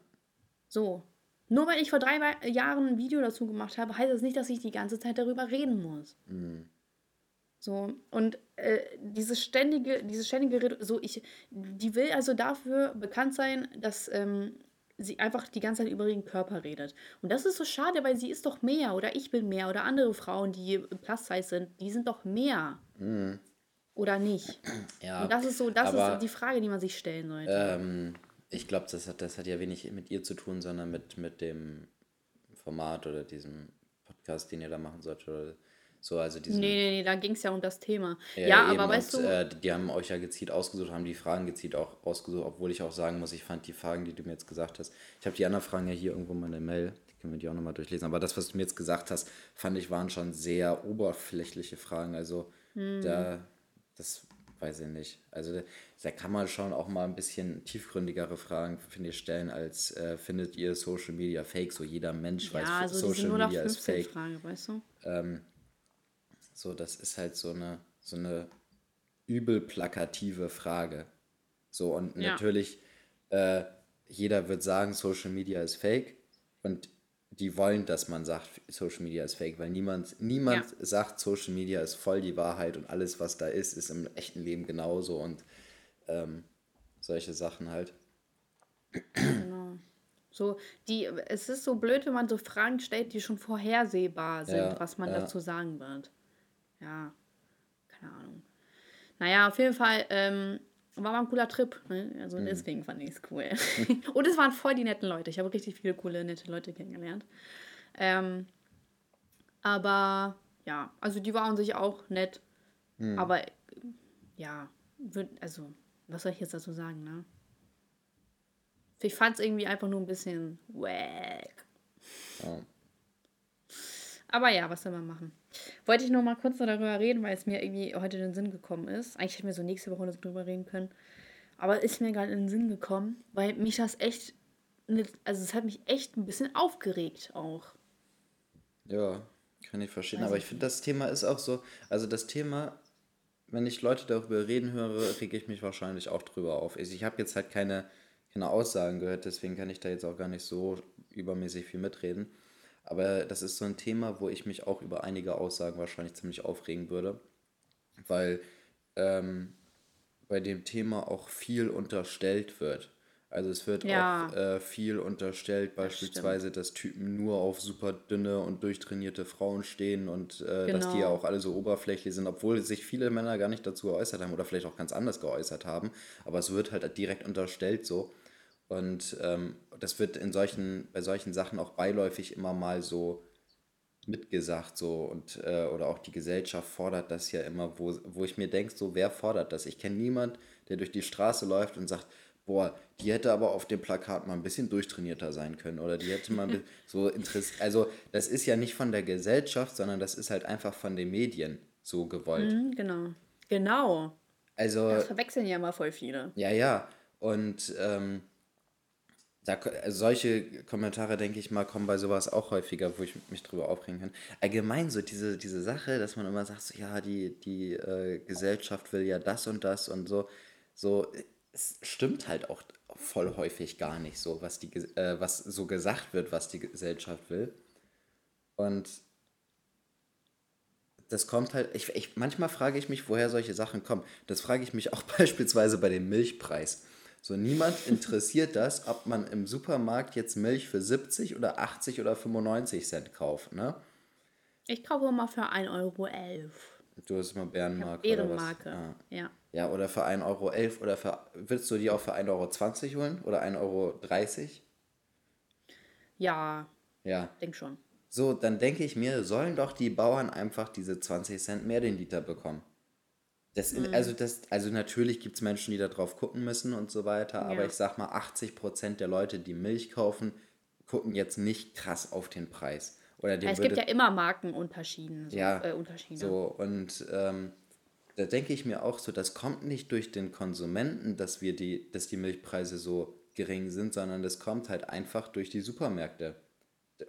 So. Nur weil ich vor drei Jahren ein Video dazu gemacht habe, heißt das nicht, dass ich die ganze Zeit darüber reden muss. Mhm. So, und äh, diese ständige, diese ständige, so ich, die will also dafür bekannt sein, dass ähm, sie einfach die ganze Zeit über ihren Körper redet. Und das ist so schade, weil sie ist doch mehr oder ich bin mehr oder andere Frauen, die plus size sind, die sind doch mehr. Mhm. Oder nicht? Ja. Und das ist so, das ist die Frage, die man sich stellen sollte. Ähm, ich glaube, das hat, das hat ja wenig mit ihr zu tun, sondern mit, mit dem Format oder diesem Podcast, den ihr da machen solltet. So, also diesen, nee, nee, nee, da ging es ja um das Thema. Ja, ja aber weißt und, du. Äh, die haben euch ja gezielt ausgesucht, haben die Fragen gezielt auch ausgesucht, obwohl ich auch sagen muss, ich fand die Fragen, die du mir jetzt gesagt hast. Ich habe die anderen Fragen ja hier irgendwo in meiner Mail, die können wir die auch nochmal durchlesen. Aber das, was du mir jetzt gesagt hast, fand ich, waren schon sehr oberflächliche Fragen. Also hm. da, das weiß ich nicht. Also da kann man schon auch mal ein bisschen tiefgründigere Fragen, finde ich, stellen, als äh, findet ihr Social Media fake? So jeder Mensch ja, weiß, also Social Media ist fake. Frage, weißt du? Ähm, so, das ist halt so eine, so eine übel plakative Frage. So, und ja. natürlich, äh, jeder wird sagen, Social Media ist fake. Und die wollen, dass man sagt, Social Media ist fake, weil niemand, niemand ja. sagt, Social Media ist voll die Wahrheit und alles, was da ist, ist im echten Leben genauso und ähm, solche Sachen halt. Genau. So, die, es ist so blöd, wenn man so Fragen stellt, die schon vorhersehbar sind, ja, was man ja. dazu sagen wird ja, keine Ahnung. Naja, auf jeden Fall ähm, war mal ein cooler Trip. Ne? Also mhm. deswegen fand ich es cool. Und es waren voll die netten Leute. Ich habe richtig viele coole, nette Leute kennengelernt. Ähm, aber ja, also die waren sich auch nett. Mhm. Aber ja, also, was soll ich jetzt dazu sagen, ne? Ich fand es irgendwie einfach nur ein bisschen wack. Oh. Aber ja, was soll man machen? Wollte ich noch mal kurz darüber reden, weil es mir irgendwie heute in den Sinn gekommen ist. Eigentlich hätten wir so nächste Woche darüber reden können. Aber ist mir gerade in den Sinn gekommen, weil mich das echt, also es hat mich echt ein bisschen aufgeregt auch. Ja, kann ich verstehen. Also, Aber ich finde, das Thema ist auch so, also das Thema, wenn ich Leute darüber reden höre, rege ich mich wahrscheinlich auch drüber auf. Also ich habe jetzt halt keine, keine Aussagen gehört, deswegen kann ich da jetzt auch gar nicht so übermäßig viel mitreden. Aber das ist so ein Thema, wo ich mich auch über einige Aussagen wahrscheinlich ziemlich aufregen würde, weil ähm, bei dem Thema auch viel unterstellt wird. Also es wird ja. auch äh, viel unterstellt, beispielsweise, das dass Typen nur auf super dünne und durchtrainierte Frauen stehen und äh, genau. dass die ja genau. auch alle so oberflächlich sind, obwohl sich viele Männer gar nicht dazu geäußert haben oder vielleicht auch ganz anders geäußert haben. Aber es wird halt direkt unterstellt so. Und ähm, das wird in solchen, bei solchen Sachen auch beiläufig immer mal so mitgesagt, so und äh, oder auch die Gesellschaft fordert das ja immer, wo, wo ich mir denke, so wer fordert das? Ich kenne niemand, der durch die Straße läuft und sagt, boah, die hätte aber auf dem Plakat mal ein bisschen durchtrainierter sein können oder die hätte mal so interessiert. Also das ist ja nicht von der Gesellschaft, sondern das ist halt einfach von den Medien so gewollt. Mhm, genau. Genau. Also. Das verwechseln ja immer voll viele. Ja, ja. Und ähm, da, solche Kommentare, denke ich mal, kommen bei sowas auch häufiger, wo ich mich drüber aufregen kann. Allgemein so diese, diese Sache, dass man immer sagt, so, ja, die, die äh, Gesellschaft will ja das und das und so. So, es stimmt halt auch voll häufig gar nicht so, was, die, äh, was so gesagt wird, was die Gesellschaft will. Und das kommt halt, ich, ich, manchmal frage ich mich, woher solche Sachen kommen. Das frage ich mich auch beispielsweise bei dem Milchpreis. So, niemand interessiert das, ob man im Supermarkt jetzt Milch für 70 oder 80 oder 95 Cent kauft, ne? Ich kaufe immer für 1,11 Euro. Du hast immer Bärenmarke. Bärenmarke, ah. ja. Ja, oder für 1,11 Euro oder für, willst du die auch für 1,20 Euro holen oder 1,30 Euro? Ja. Ja. Denk schon. So, dann denke ich mir, sollen doch die Bauern einfach diese 20 Cent mehr den Liter bekommen. Das, mhm. also, das, also natürlich gibt es Menschen, die da drauf gucken müssen und so weiter, ja. aber ich sag mal, 80 Prozent der Leute, die Milch kaufen, gucken jetzt nicht krass auf den Preis. Oder ja, es gibt ja immer Markenunterschiede. So, ja, äh, Unterschiede. so und ähm, da denke ich mir auch so, das kommt nicht durch den Konsumenten, dass wir die, dass die Milchpreise so gering sind, sondern das kommt halt einfach durch die Supermärkte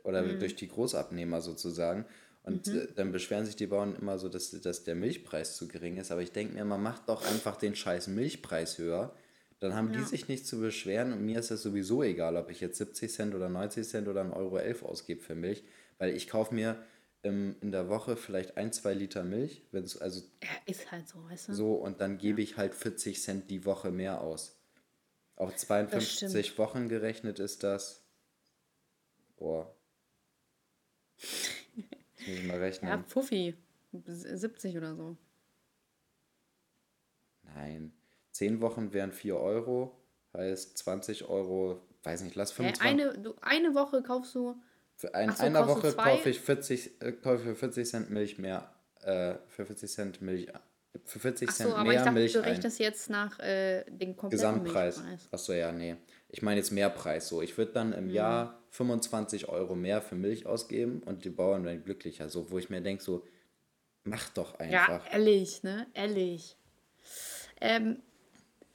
oder mhm. durch die Großabnehmer sozusagen. Und mhm. Äh, dann beschweren sich die Bauern immer so, dass, dass der Milchpreis zu gering ist. Aber ich denke mir, man macht doch einfach den scheiß Milchpreis höher. Dann haben ja. die sich nicht zu beschweren und mir ist das sowieso egal, ob ich jetzt 70 Cent oder 90 Cent oder 1,11 Euro 11 ausgebe für Milch, weil ich kaufe mir ähm, in der Woche vielleicht ein, zwei Liter Milch, wenn es also. Ja, ist halt so, weißt du? So, und dann gebe ja. ich halt 40 Cent die Woche mehr aus. Auf 52 Wochen gerechnet ist das. Boah. Muss ich mal rechnen. Ja, Puffi. 70 oder so. Nein. 10 Wochen wären 4 Euro. Heißt 20 Euro, weiß nicht, lass 25. Eine, du, eine Woche kaufst du. Für ein, so, einer Woche kaufe ich 40, äh, kaufe für 40 Cent Milch mehr. Äh, für 40 Cent Milch. Für 40 Ach so, Cent aber mehr ich dachte, Milch. Du rechnest jetzt nach äh, den kompletten Gesamtpreis. Milchpreis. Achso, ja, nee. Ich meine jetzt Mehrpreis so. Ich würde dann im mhm. Jahr 25 Euro mehr für Milch ausgeben und die Bauern werden glücklicher. So, wo ich mir denke, so, mach doch einfach. Ja, ehrlich, ne? Ehrlich. Ähm,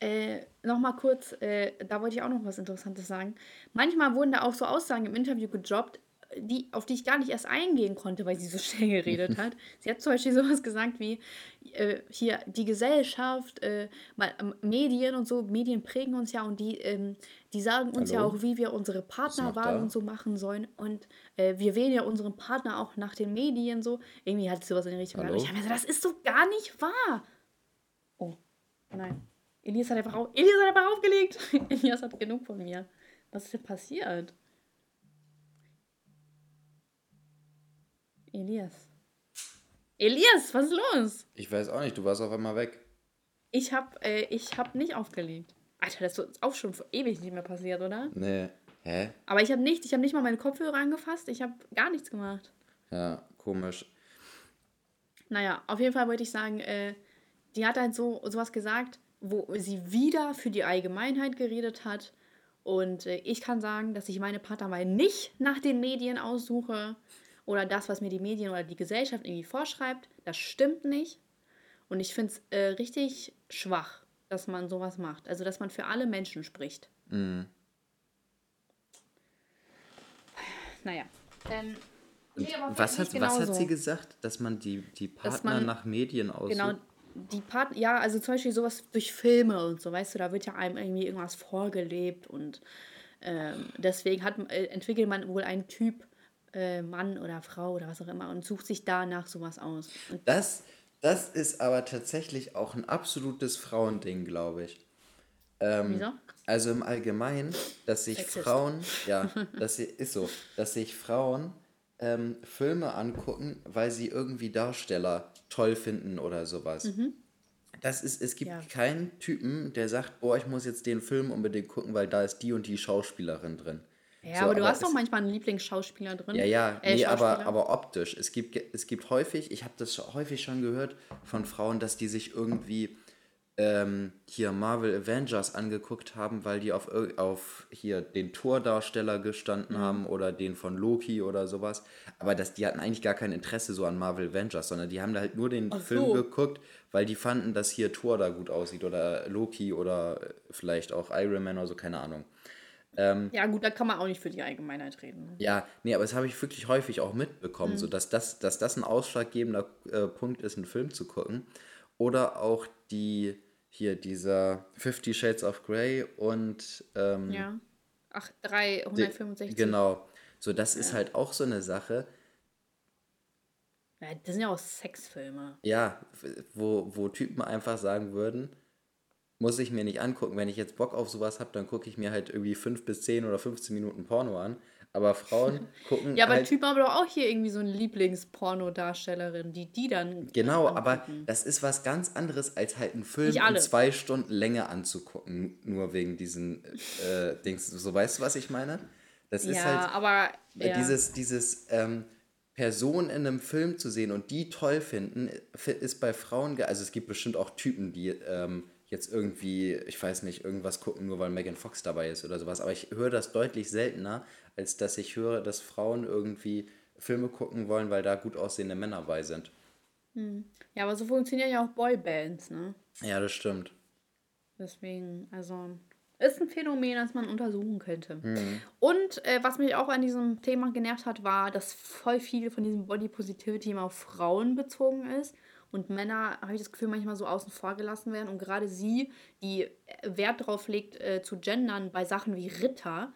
äh, Nochmal kurz, äh, da wollte ich auch noch was Interessantes sagen. Manchmal wurden da auch so Aussagen im Interview gedroppt, die, auf die ich gar nicht erst eingehen konnte, weil sie so schnell geredet hat. Sie hat zum Beispiel sowas gesagt wie, äh, hier, die Gesellschaft, äh, ähm, Medien und so, Medien prägen uns ja und die, ähm, die sagen uns Hallo? ja auch, wie wir unsere Partnerwahl und so machen sollen. Und äh, wir wählen ja unseren Partner auch nach den Medien so. Irgendwie hat sie sowas in die Richtung gesagt. Ich habe mir gesagt, das ist doch gar nicht wahr. Oh, nein. Elias hat einfach, auf, Elias hat einfach aufgelegt. Elias hat genug von mir. Was ist denn passiert? Elias. Elias, was ist los? Ich weiß auch nicht, du warst auf einmal weg. Ich hab, äh, ich hab nicht aufgelegt. Alter, das ist auch schon vor ewig nicht mehr passiert, oder? Nee. Hä? Aber ich habe nicht, ich habe nicht mal meine Kopfhörer angefasst, ich habe gar nichts gemacht. Ja, komisch. Naja, auf jeden Fall wollte ich sagen, äh, die hat halt so sowas gesagt, wo sie wieder für die Allgemeinheit geredet hat. Und äh, ich kann sagen, dass ich meine Partnerwahl nicht nach den Medien aussuche oder das, was mir die Medien oder die Gesellschaft irgendwie vorschreibt. Das stimmt nicht. Und ich finde es äh, richtig schwach, dass man sowas macht. Also, dass man für alle Menschen spricht. Mhm. Naja. Ähm, nee, was, hat, was hat sie gesagt? Dass man die, die Partner man, nach Medien aussucht? Genau, die Part, ja, also zum Beispiel sowas durch Filme und so, weißt du, da wird ja einem irgendwie irgendwas vorgelebt und ähm, deswegen hat, äh, entwickelt man wohl einen Typ äh, Mann oder Frau oder was auch immer und sucht sich danach sowas aus. Und das, das ist aber tatsächlich auch ein absolutes Frauending, glaube ich. Ähm, Wieso? Also im Allgemeinen, dass sich Sexist. Frauen, ja, das ist so, dass sich Frauen ähm, Filme angucken, weil sie irgendwie Darsteller toll finden oder sowas. Mhm. Das ist, es gibt ja. keinen Typen, der sagt, boah, ich muss jetzt den Film unbedingt gucken, weil da ist die und die Schauspielerin drin. Ja, so, aber du aber hast doch manchmal einen Lieblingsschauspieler drin. Ja, ja, äh, nee, aber, aber optisch. Es gibt, es gibt häufig, ich habe das häufig schon gehört von Frauen, dass die sich irgendwie ähm, hier Marvel Avengers angeguckt haben, weil die auf, auf hier den Tordarsteller gestanden mhm. haben oder den von Loki oder sowas. Aber das, die hatten eigentlich gar kein Interesse so an Marvel Avengers, sondern die haben da halt nur den Ach Film so. geguckt, weil die fanden, dass hier Thor da gut aussieht oder Loki oder vielleicht auch Iron Man oder so, keine Ahnung. Ähm, ja, gut, da kann man auch nicht für die Allgemeinheit reden. Ja, nee, aber das habe ich wirklich häufig auch mitbekommen, mhm. so dass das, dass das ein ausschlaggebender äh, Punkt ist, einen Film zu gucken. Oder auch die hier dieser Fifty Shades of Grey und ähm, ja. Ach, 365. Genau. So, das ja. ist halt auch so eine Sache. Ja, das sind ja auch Sexfilme. Ja, wo, wo Typen einfach sagen würden, muss ich mir nicht angucken. Wenn ich jetzt Bock auf sowas habe, dann gucke ich mir halt irgendwie 5 bis 10 oder 15 Minuten Porno an. Aber Frauen gucken. ja, aber halt, Typen haben doch auch hier irgendwie so eine Lieblingspornodarstellerin, die die dann. Genau, angucken. aber das ist was ganz anderes, als halt einen Film in zwei Stunden Länge anzugucken, nur wegen diesen äh, Dings. So weißt du, was ich meine? Das ist ja, halt. aber. Ja. Dieses, dieses ähm, Person in einem Film zu sehen und die toll finden, ist bei Frauen. Also es gibt bestimmt auch Typen, die. Ähm, jetzt irgendwie, ich weiß nicht, irgendwas gucken, nur weil Megan Fox dabei ist oder sowas. Aber ich höre das deutlich seltener, als dass ich höre, dass Frauen irgendwie Filme gucken wollen, weil da gut aussehende Männer bei sind. Hm. Ja, aber so funktionieren ja auch Boybands, ne? Ja, das stimmt. Deswegen, also ist ein Phänomen, das man untersuchen könnte. Mhm. Und äh, was mich auch an diesem Thema genervt hat, war, dass voll viel von diesem Body Positivity immer auf Frauen bezogen ist und Männer, habe ich das Gefühl, manchmal so außen vor gelassen werden. Und gerade sie, die Wert darauf legt, äh, zu gendern bei Sachen wie Ritter,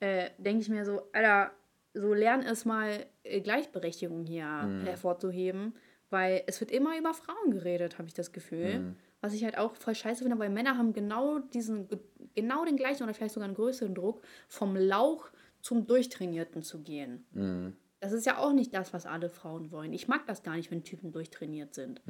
äh, denke ich mir so, Alter, so lern es mal äh, Gleichberechtigung hier mhm. hervorzuheben, weil es wird immer über Frauen geredet, habe ich das Gefühl. Mhm. Was ich halt auch voll scheiße finde, weil Männer haben genau diesen genau den gleichen oder vielleicht sogar einen größeren Druck, vom Lauch zum Durchtrainierten zu gehen. Mhm. Das ist ja auch nicht das, was alle Frauen wollen. Ich mag das gar nicht, wenn Typen durchtrainiert sind.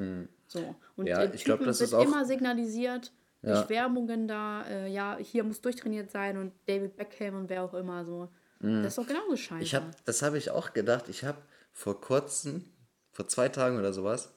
So. Und Ja, äh, ich glaub, Typen das wird ist auch- immer signalisiert, Ja. durch Werbungen da, äh, ja, hier muss durchtrainiert sein und David Beckham und wer auch immer so. Das ist doch. Mhm. Ich hab, das habe ich auch gedacht. Ich habe vor kurzem, vor zwei Tagen oder sowas,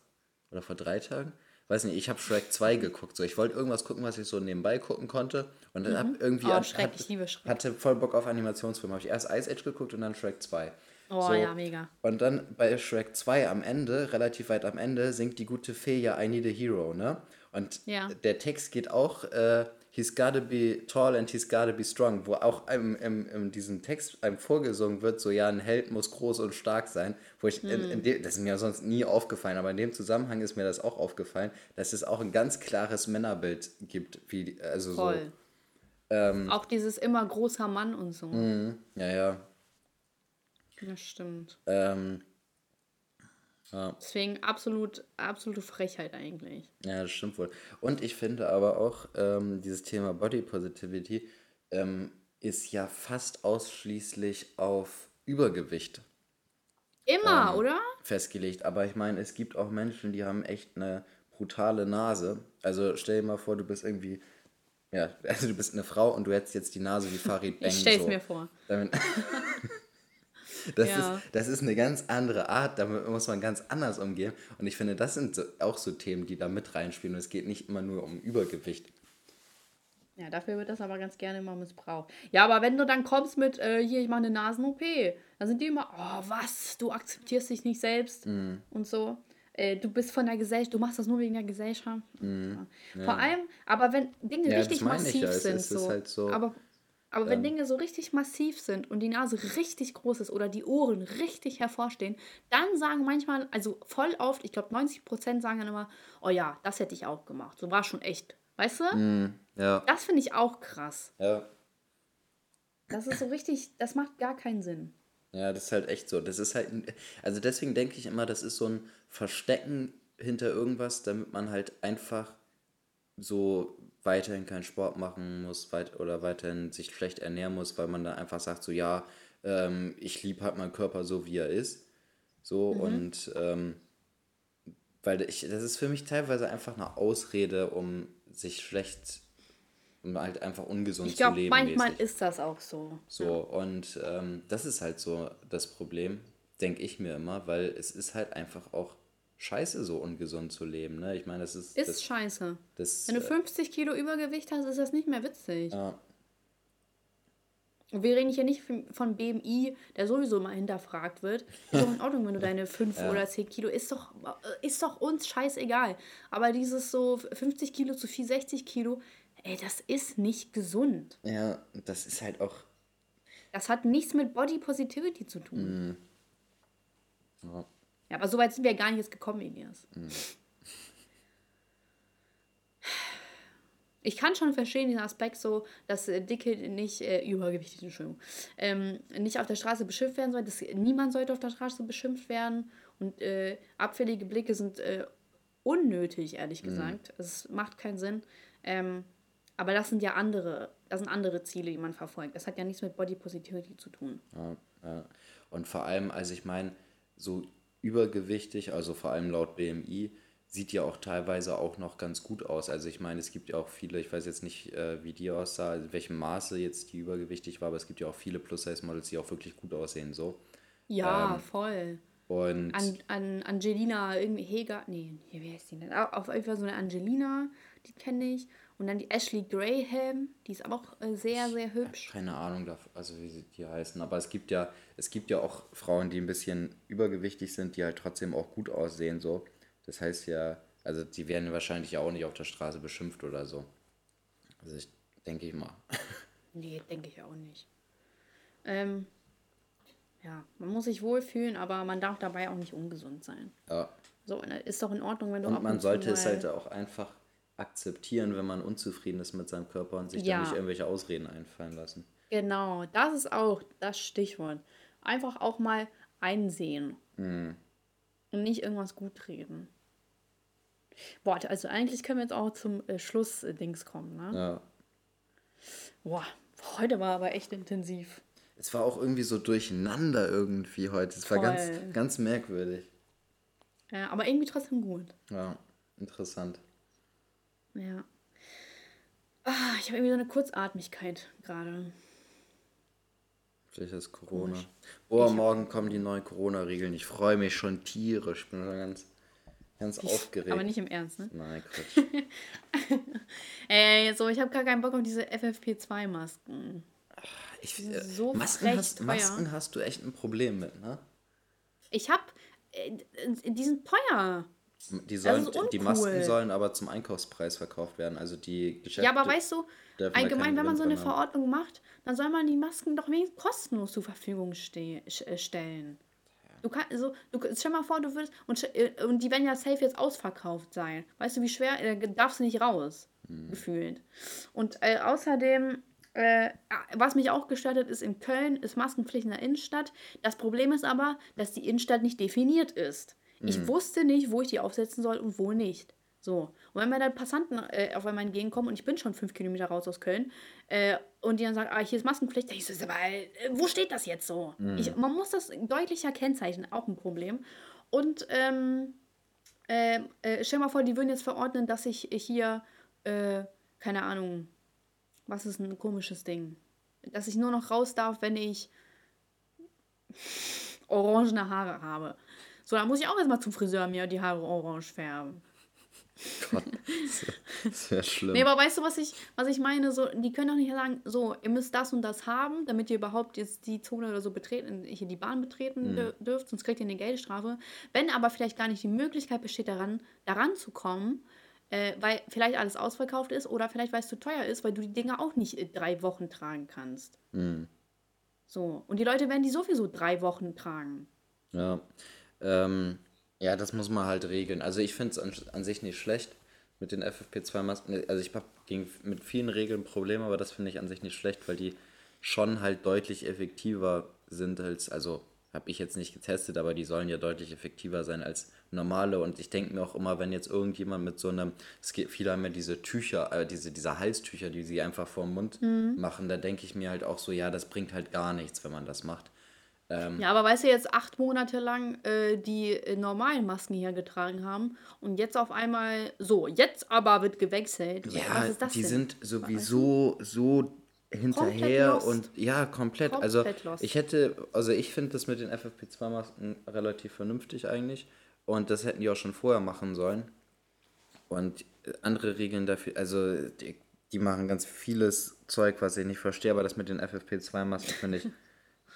oder vor drei Tagen, weiß nicht, ich habe Shrek 2 geguckt. So, ich wollte irgendwas gucken, was ich so nebenbei gucken konnte. Und dann hab irgendwie Oh, an- Shrek, hat- ich liebe Shrek. hatte voll Bock auf Animationsfilme. Habe ich erst Ice Age geguckt und dann Shrek 2. oh ja, mega. Und dann bei Shrek 2 am Ende, relativ weit am Ende, singt die gute Fee ja I Need a Hero, ne? Und Ja. der Text geht auch, äh, he's gotta be tall and he's gotta be strong, wo auch im, im, in diesem Text einem vorgesungen wird, so ja, ein Held muss groß und stark sein, wo ich, in, Hm. in dem, das ist mir sonst nie aufgefallen, aber in dem Zusammenhang ist mir das auch aufgefallen, dass es auch ein ganz klares Männerbild gibt, wie, also Voll. so, ähm, Auch dieses immer großer Mann und so. ja, ja, Das stimmt. ähm, ja. Deswegen absolut, absolute Frechheit eigentlich. Ja, das stimmt wohl. Und ich finde aber auch, ähm, dieses Thema Body Positivity ähm, ist ja fast ausschließlich auf Übergewicht Immer, Ähm, oder? festgelegt. Aber ich meine, es gibt auch Menschen, die haben echt eine brutale Nase. Also stell dir mal vor, du bist irgendwie, ja, also du bist eine Frau und du hättest jetzt die Nase wie Farid Bang. Ich stell's so. mir vor. Damit, das, Ja. ist, das ist eine ganz andere Art, damit muss man ganz anders umgehen. Und ich finde, das sind so, auch so Themen, die da mit reinspielen. Und es geht nicht immer nur um Übergewicht. Ja, dafür wird das aber ganz gerne immer missbraucht. Ja, aber wenn du dann kommst mit, äh, hier, ich mache eine Nasen-OP, dann sind die immer, oh, was, du akzeptierst dich nicht selbst Mhm. und so. Äh, du bist von der Gesellschaft, du machst das nur wegen der Gesellschaft. Mhm. Ja. Vor allem, aber wenn Dinge Ja, richtig ich massiv ja, sind, so, halt so, aber, aber wenn Dinge so richtig massiv sind und die Nase richtig groß ist oder die Ohren richtig hervorstehen, dann sagen manchmal, also voll oft, ich glaube 90% sagen dann immer, oh ja, das hätte ich auch gemacht. So war schon echt. Weißt du? Mhm. Ja. Das finde ich auch krass. Ja. Das ist so richtig, das macht gar keinen Sinn. Ja, das ist halt echt so. Das ist halt, also deswegen denke ich immer, das ist so ein Verstecken hinter irgendwas, damit man halt einfach so weiterhin keinen Sport machen muss weit, oder weiterhin sich schlecht ernähren muss, weil man dann einfach sagt, so ja, ähm, ich liebe halt meinen Körper so, wie er ist. So und ähm, weil ich, das ist für mich teilweise einfach eine Ausrede, um sich schlecht, um halt einfach ungesund Ich zu leben. manchmal mäßig. ist das auch so. So, und ähm, das ist halt so das Problem, denke ich mir immer, weil es ist halt einfach auch scheiße, so ungesund zu leben. Ne? Ich meine, das ist. Ist das, scheiße. das, Wenn du äh, 50 Kilo Übergewicht hast, ist das nicht mehr witzig. ja, Und wir reden hier nicht von- BMI, der sowieso mal hinterfragt wird. Ist doch in Ordnung, wenn du deine 5 oder 10 Kilo, ist doch, äh, ist doch uns scheißegal. Aber dieses so 50 Kilo zu viel 60 Kilo, ey, das ist nicht gesund. ja, das ist halt auch. Das hat nichts mit Body Positivity zu tun. Ja. Ja, aber so weit sind wir gar nicht jetzt gekommen, Elias. Ich kann schon verstehen, diesen Aspekt so, dass äh, Dicke nicht, äh, übergewichtig, Entschuldigung, ähm, nicht auf der Straße beschimpft werden sollen, dass niemand sollte auf der Straße beschimpft werden und äh, abfällige Blicke sind äh, unnötig, ehrlich gesagt. Es macht keinen Sinn. Ähm, aber das sind ja andere, das sind andere Ziele, die man verfolgt. Das hat ja nichts mit Body Positivity zu tun. Ja, ja. Und vor allem, also ich meine, so übergewichtig, also vor allem laut BMI, sieht ja auch teilweise auch noch ganz gut aus. Also ich meine, es gibt ja auch viele, ich weiß jetzt nicht, äh, wie die aussah, in welchem Maße jetzt die übergewichtig war, aber es gibt ja auch viele Plus-Size-Models, die auch wirklich gut aussehen, so. Ja, voll. Und An, an Angelina, irgendwie Heger, nee, hier, wie heißt die denn? Au- Auf jeden Fall so eine Angelina, die kenne ich. Und dann die Ashley Graham, die ist auch äh, sehr, sehr hübsch. keine Ahnung, also wie sie die heißen, aber es gibt ja, es gibt ja auch Frauen, die ein bisschen übergewichtig sind, die halt trotzdem auch gut aussehen, so. Das heißt ja, also die werden wahrscheinlich ja auch nicht auf der Straße beschimpft oder so. Also ich denke ich mal. Nee, denke ich auch nicht. Ähm, ja, man muss sich wohlfühlen, aber man darf dabei auch nicht ungesund sein. Ja. So, ist doch in Ordnung, wenn du Und man sollte es halt auch einfach akzeptieren, wenn man unzufrieden ist mit seinem Körper und sich Ja. dann nicht irgendwelche Ausreden einfallen lassen. Genau, das ist auch das Stichwort. Einfach auch mal einsehen. Mhm. Und nicht irgendwas gut reden. Boah, also eigentlich können wir jetzt auch zum äh, Schluss-Dings kommen, ne? Ja. Boah, heute war aber echt intensiv. Es war auch irgendwie so durcheinander irgendwie heute. Es war ganz, ganz merkwürdig. Ja, aber irgendwie trotzdem gut. Ja, interessant. Ja. Ah, ich habe irgendwie so eine Kurzatmigkeit gerade. Vielleicht ist Corona. Komisch. Ich- morgen kommen die neuen Corona-Regeln. Ich freue mich schon tierisch. Ich bin schon ganz, ganz aufgeregt. Aber nicht im Ernst, ne? Nein, Quatsch. Ey, so, ich habe gar keinen Bock auf diese FFP2-Masken. Ich, sind äh, so Masken, hast. Masken hast du echt ein Problem mit, ne? Ich hab. Äh, die sind teuer. Die, sollen, ist die. Masken sollen aber zum Einkaufspreis verkauft werden. Also die Geschäfte. Ja, aber weißt du, da allgemein, wenn man so eine haben. Verordnung macht, dann soll man die Masken doch wenigstens kostenlos zur Verfügung ste äh, stellen. Du kannst, also, du, stell mal vor, du würdest, und, äh, und die werden ja safe jetzt ausverkauft sein. Weißt du, wie schwer, äh, darfst du nicht raus, Hm. gefühlt. Und äh, außerdem, äh, was mich auch gestört hat, ist, in Köln ist Maskenpflicht in der Innenstadt. Das Problem ist aber, dass die Innenstadt nicht definiert ist. Hm. Ich wusste nicht, wo ich die aufsetzen soll und wo nicht. So. Und wenn mir dann Passanten äh, auf einmal entgegenkommen und ich bin schon fünf Kilometer raus aus Köln äh, und die dann sagen, ah, hier ist Maskenpflicht, ich so, mal, äh, wo steht das jetzt so? Ich, man muss das deutlicher kennzeichnen, auch ein Problem. Und ähm, äh, äh, stell mal vor, die würden jetzt verordnen, dass ich hier, äh, keine Ahnung, was ist ein komisches Ding? Dass ich nur noch raus darf, wenn ich orangene Haare habe. So, dann muss ich auch erstmal zum Friseur mir die Haare orange färben. Gott, das wäre schlimm. Nee, aber weißt du, was ich, was ich meine? So, die können doch nicht sagen, so, ihr müsst das und das haben, damit ihr überhaupt jetzt die Zone oder so betreten, hier die Bahn betreten dür- dürft, sonst kriegt ihr eine Geldstrafe. Wenn aber vielleicht gar nicht die Möglichkeit besteht, daran, daran zu kommen, äh, weil vielleicht alles ausverkauft ist oder vielleicht, weil es zu teuer ist, weil du die Dinger auch nicht äh, drei Wochen tragen kannst. So. Und die Leute werden die sowieso drei Wochen tragen. Ja. Ähm, ja, das muss man halt regeln. Also ich finde es an, an sich nicht schlecht mit den FFP2-Masken. Also ich habe mit vielen Regeln Probleme, aber das finde ich an sich nicht schlecht, weil die schon halt deutlich effektiver sind als, also habe ich jetzt nicht getestet, aber die sollen ja deutlich effektiver sein als normale. Und ich denke mir auch immer, wenn jetzt irgendjemand mit so einem, es gibt, viele haben ja diese Tücher, äh, diese, diese Halstücher, die sie einfach vor dem Mund machen, da denke ich mir halt auch so, ja, das bringt halt gar nichts, wenn man das macht. Ja, aber weißt du, jetzt acht Monate lang äh, die äh, normalen Masken hier getragen haben und jetzt auf einmal so, jetzt aber wird gewechselt. Ja, Was ist das die denn? sind sowieso so hinterher und ja, komplett. Komplett also lost. ich hätte, also ich finde das mit den FFP2-Masken relativ vernünftig eigentlich und das hätten die auch schon vorher machen sollen. Und äh, andere Regeln dafür, also die, die machen ganz vieles Zeug, was ich nicht verstehe, aber das mit den FFP2-Masken finde ich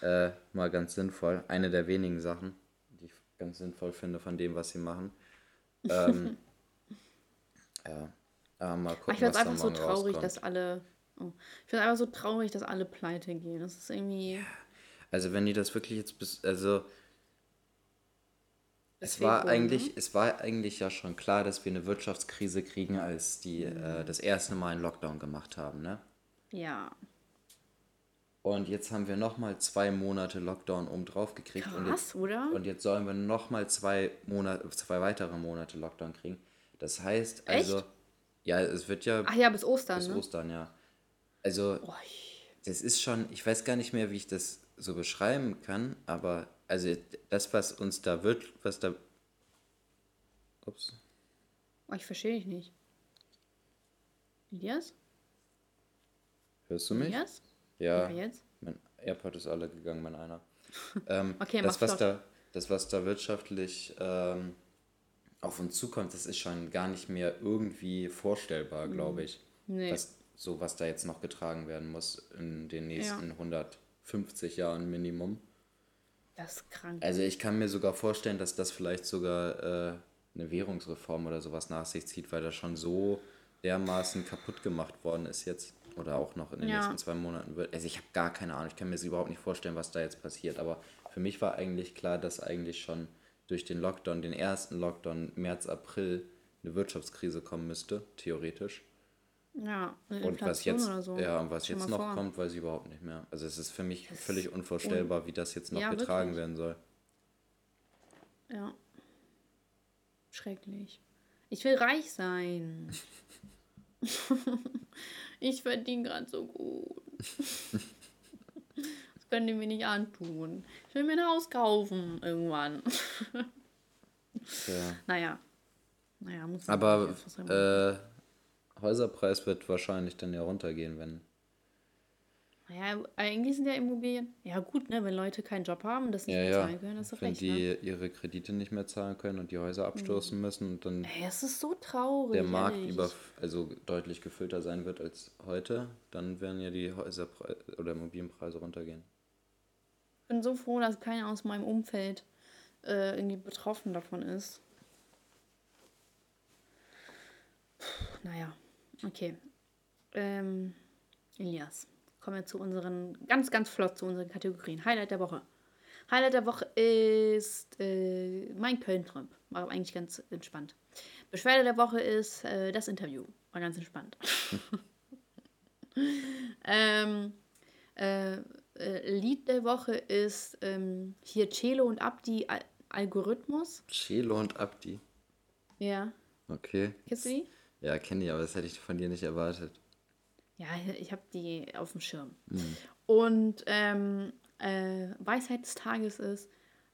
äh, mal ganz sinnvoll. Eine der wenigen Sachen, die ich ganz sinnvoll finde von dem, was sie machen. Ähm, ja, aber mal gucken, Aber ich finde es einfach so traurig, rauskommt. dass alle. Oh, ich finde einfach so traurig, dass alle pleite gehen. Das ist irgendwie. Also wenn die das wirklich jetzt bis, also es war ne? eigentlich, es war eigentlich ja schon klar, dass wir eine Wirtschaftskrise kriegen, als die Mhm. äh, das erste Mal einen Lockdown gemacht haben, ne? Ja. Und jetzt haben wir nochmal zwei Monate Lockdown oben drauf gekriegt. und Krass, jetzt, oder? Und jetzt sollen wir nochmal zwei Monate, zwei weitere Monate Lockdown kriegen. Das heißt, also, Echt? ja, es wird ja Ach ja, bis Ostern, bis ne? Ostern, ja. Also, ich- das ist schon, ich weiß gar nicht mehr, wie ich das so beschreiben kann, aber also das, was uns da wird, was da. Ups. oh, ich verstehe dich nicht. Elias? Hörst du mich? Elias? Ja. Ja, jetzt? Mein AirPod ist alle gegangen, mein einer. Ähm, Okay, das, was flott. da, das, was da wirtschaftlich ähm, auf uns zukommt, das ist schon gar nicht mehr irgendwie vorstellbar, glaube ich. Mhm. Nee. Was, so was da jetzt noch getragen werden muss in den nächsten 150 Jahren Minimum. Das ist krank. Also ich kann mir sogar vorstellen, dass das vielleicht sogar äh, eine Währungsreform oder sowas nach sich zieht, weil das schon so dermaßen kaputt gemacht worden ist jetzt oder auch noch in den Ja. nächsten zwei Monaten wird. Also ich habe gar keine Ahnung, ich kann mir das überhaupt nicht vorstellen, was da jetzt passiert. Aber für mich war eigentlich klar, dass eigentlich schon durch den Lockdown, den ersten Lockdown März, April, eine Wirtschaftskrise kommen müsste, theoretisch. Ja, eine Und was jetzt, oder so. ja, und was jetzt noch vor. kommt, weiß ich überhaupt nicht mehr. Also es ist für mich völlig unvorstellbar, wie das jetzt noch Ja, getragen wirklich. werden soll. Ja. Schrecklich. Ich will reich sein. Ich verdiene gerade so gut. das könnt ihr mir nicht antun. Ich will mir ein Haus kaufen irgendwann. Ja. Naja. Naja, muss Aber äh, Häuserpreis wird wahrscheinlich dann ja runtergehen, wenn. Naja, eigentlich sind ja Immobilien. Ja, gut, ne, wenn Leute keinen Job haben, das nicht Ja, mehr ja. zahlen können, hast du Wenn recht. die Ne? ihre Kredite nicht mehr zahlen können und die Häuser abstoßen müssen und dann Ey, es ist so traurig. der Markt ehrlich. über, also deutlich gefüllter sein wird als heute, dann werden ja die Häuserpreise oder Immobilienpreise runtergehen. Ich bin so froh, dass keiner aus meinem Umfeld äh, irgendwie betroffen davon ist. Puh, naja, okay. Ähm, Elias, kommen wir zu unseren, ganz, ganz flott zu unseren Kategorien. Highlight der Woche. Highlight der Woche ist äh, mein Köln-Trip. War eigentlich ganz entspannt. Beschwerde der Woche ist äh, das Interview. War ganz entspannt. ähm, äh, äh, Lied der Woche ist ähm, hier Celo und Abdi Al Algorithmus. Chelo und Abdi. Ja. Okay. Kennst du die? Ja, kenne ich, aber das hätte ich von dir nicht erwartet. Ja, ich habe die auf dem Schirm. Und ähm, äh, Weisheit des Tages ist,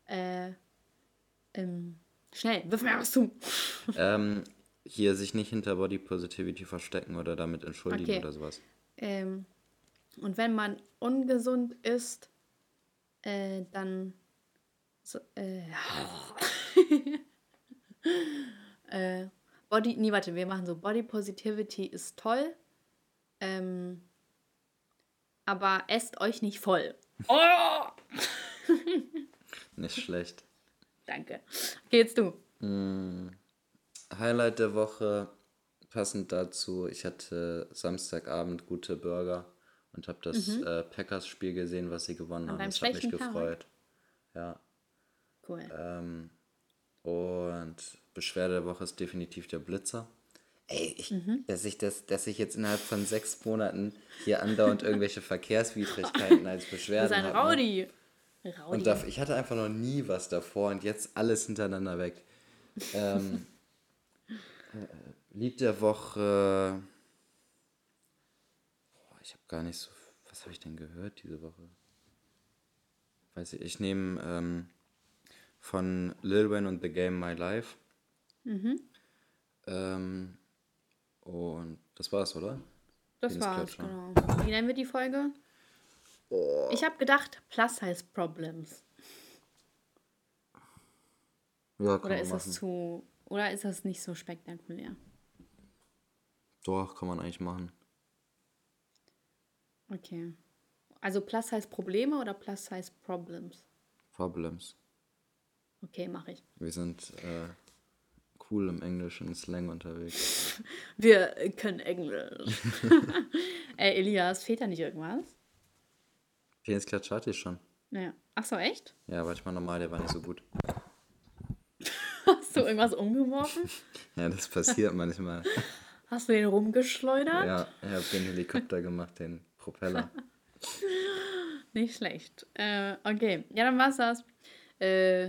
äh, ähm, schnell, wirf mir was zu. ähm, hier sich nicht hinter Body Positivity verstecken oder damit entschuldigen Okay. oder sowas. Ähm, und wenn man ungesund ist, äh, dann so, äh, äh, Body, nee, warte, wir machen so, Body Positivity ist toll, ähm, aber esst euch nicht voll. Oh! Nicht schlecht. Danke. Jetzt du. Highlight der Woche, passend dazu, ich hatte Samstagabend gute Burger und habe das äh, Packers-Spiel gesehen, was sie gewonnen haben. Das hat mich schlechten Tag. gefreut. Ja. Cool. Ähm, und Beschwerde der Woche ist definitiv der Blitzer. Ey, ich, Mhm. dass, ich das, dass ich jetzt innerhalb von sechs Monaten hier andauernd irgendwelche Verkehrswidrigkeiten als Beschwerden bist ein habe. ne? Rowdy. Rowdy. Und da, ich hatte einfach noch nie was davor und jetzt alles hintereinander weg. Ähm, äh, Lied der Woche. Boah, ich habe gar nicht so. Was habe ich denn gehört diese Woche? Weiß ich, ich nehme ähm, von Lil Wayne und The Game My Life. Ähm, und das war's, oder? Das war's, genau. Wie nennen wir die Folge? Ich habe gedacht, Plus Size Problems. Ja, kann Oder ist machen. das zu. Oder ist das nicht so spektakulär? Doch, kann man eigentlich machen. Okay. Also Plus Size Probleme oder Plus Size Problems? Problems. Okay, mache ich. Wir sind äh, cool im englischen Slang unterwegs. Wir können Englisch. Ey, Elias, fehlt da nicht irgendwas? Penisklatsch hatte ich schon. Naja. Ach so, echt? Ja, warte mal normal, der war nicht so gut. Hast du irgendwas umgeworfen? Ja, das passiert manchmal. Hast du den rumgeschleudert? Ja, ich habe den Helikopter gemacht, den Propeller. Nicht schlecht. Äh, okay, ja, dann war's das. Äh,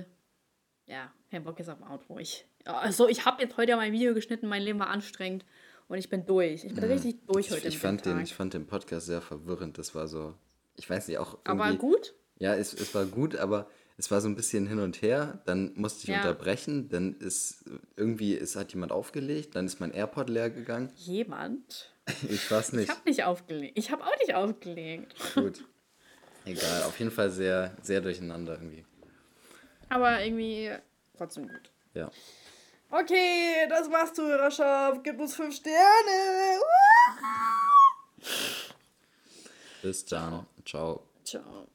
ja, kein Bock jetzt auf dem Auto. Ich, ja, also ich habe jetzt heute mein Video geschnitten, mein Leben war anstrengend und ich bin durch. Ich bin richtig durch heute Mhm. Ich, ich, fand den, ich fand den Podcast sehr verwirrend. Das war so, ich weiß nicht, auch Aber gut. Ja, es, es war gut, aber es war so ein bisschen hin und her. Dann musste ich Ja. unterbrechen. Dann ist irgendwie, es hat jemand aufgelegt. Dann ist mein AirPod leer gegangen. Jemand? Ich weiß Ich nicht. habe nicht aufgelegt. Ich habe auch nicht aufgelegt. Gut. Egal, auf jeden Fall sehr, sehr durcheinander irgendwie. Aber irgendwie trotzdem gut. Ja. Okay, das war's, Zuhörerschaft. Gib uns fünf Sterne. Bis dann. Ciao. Ciao.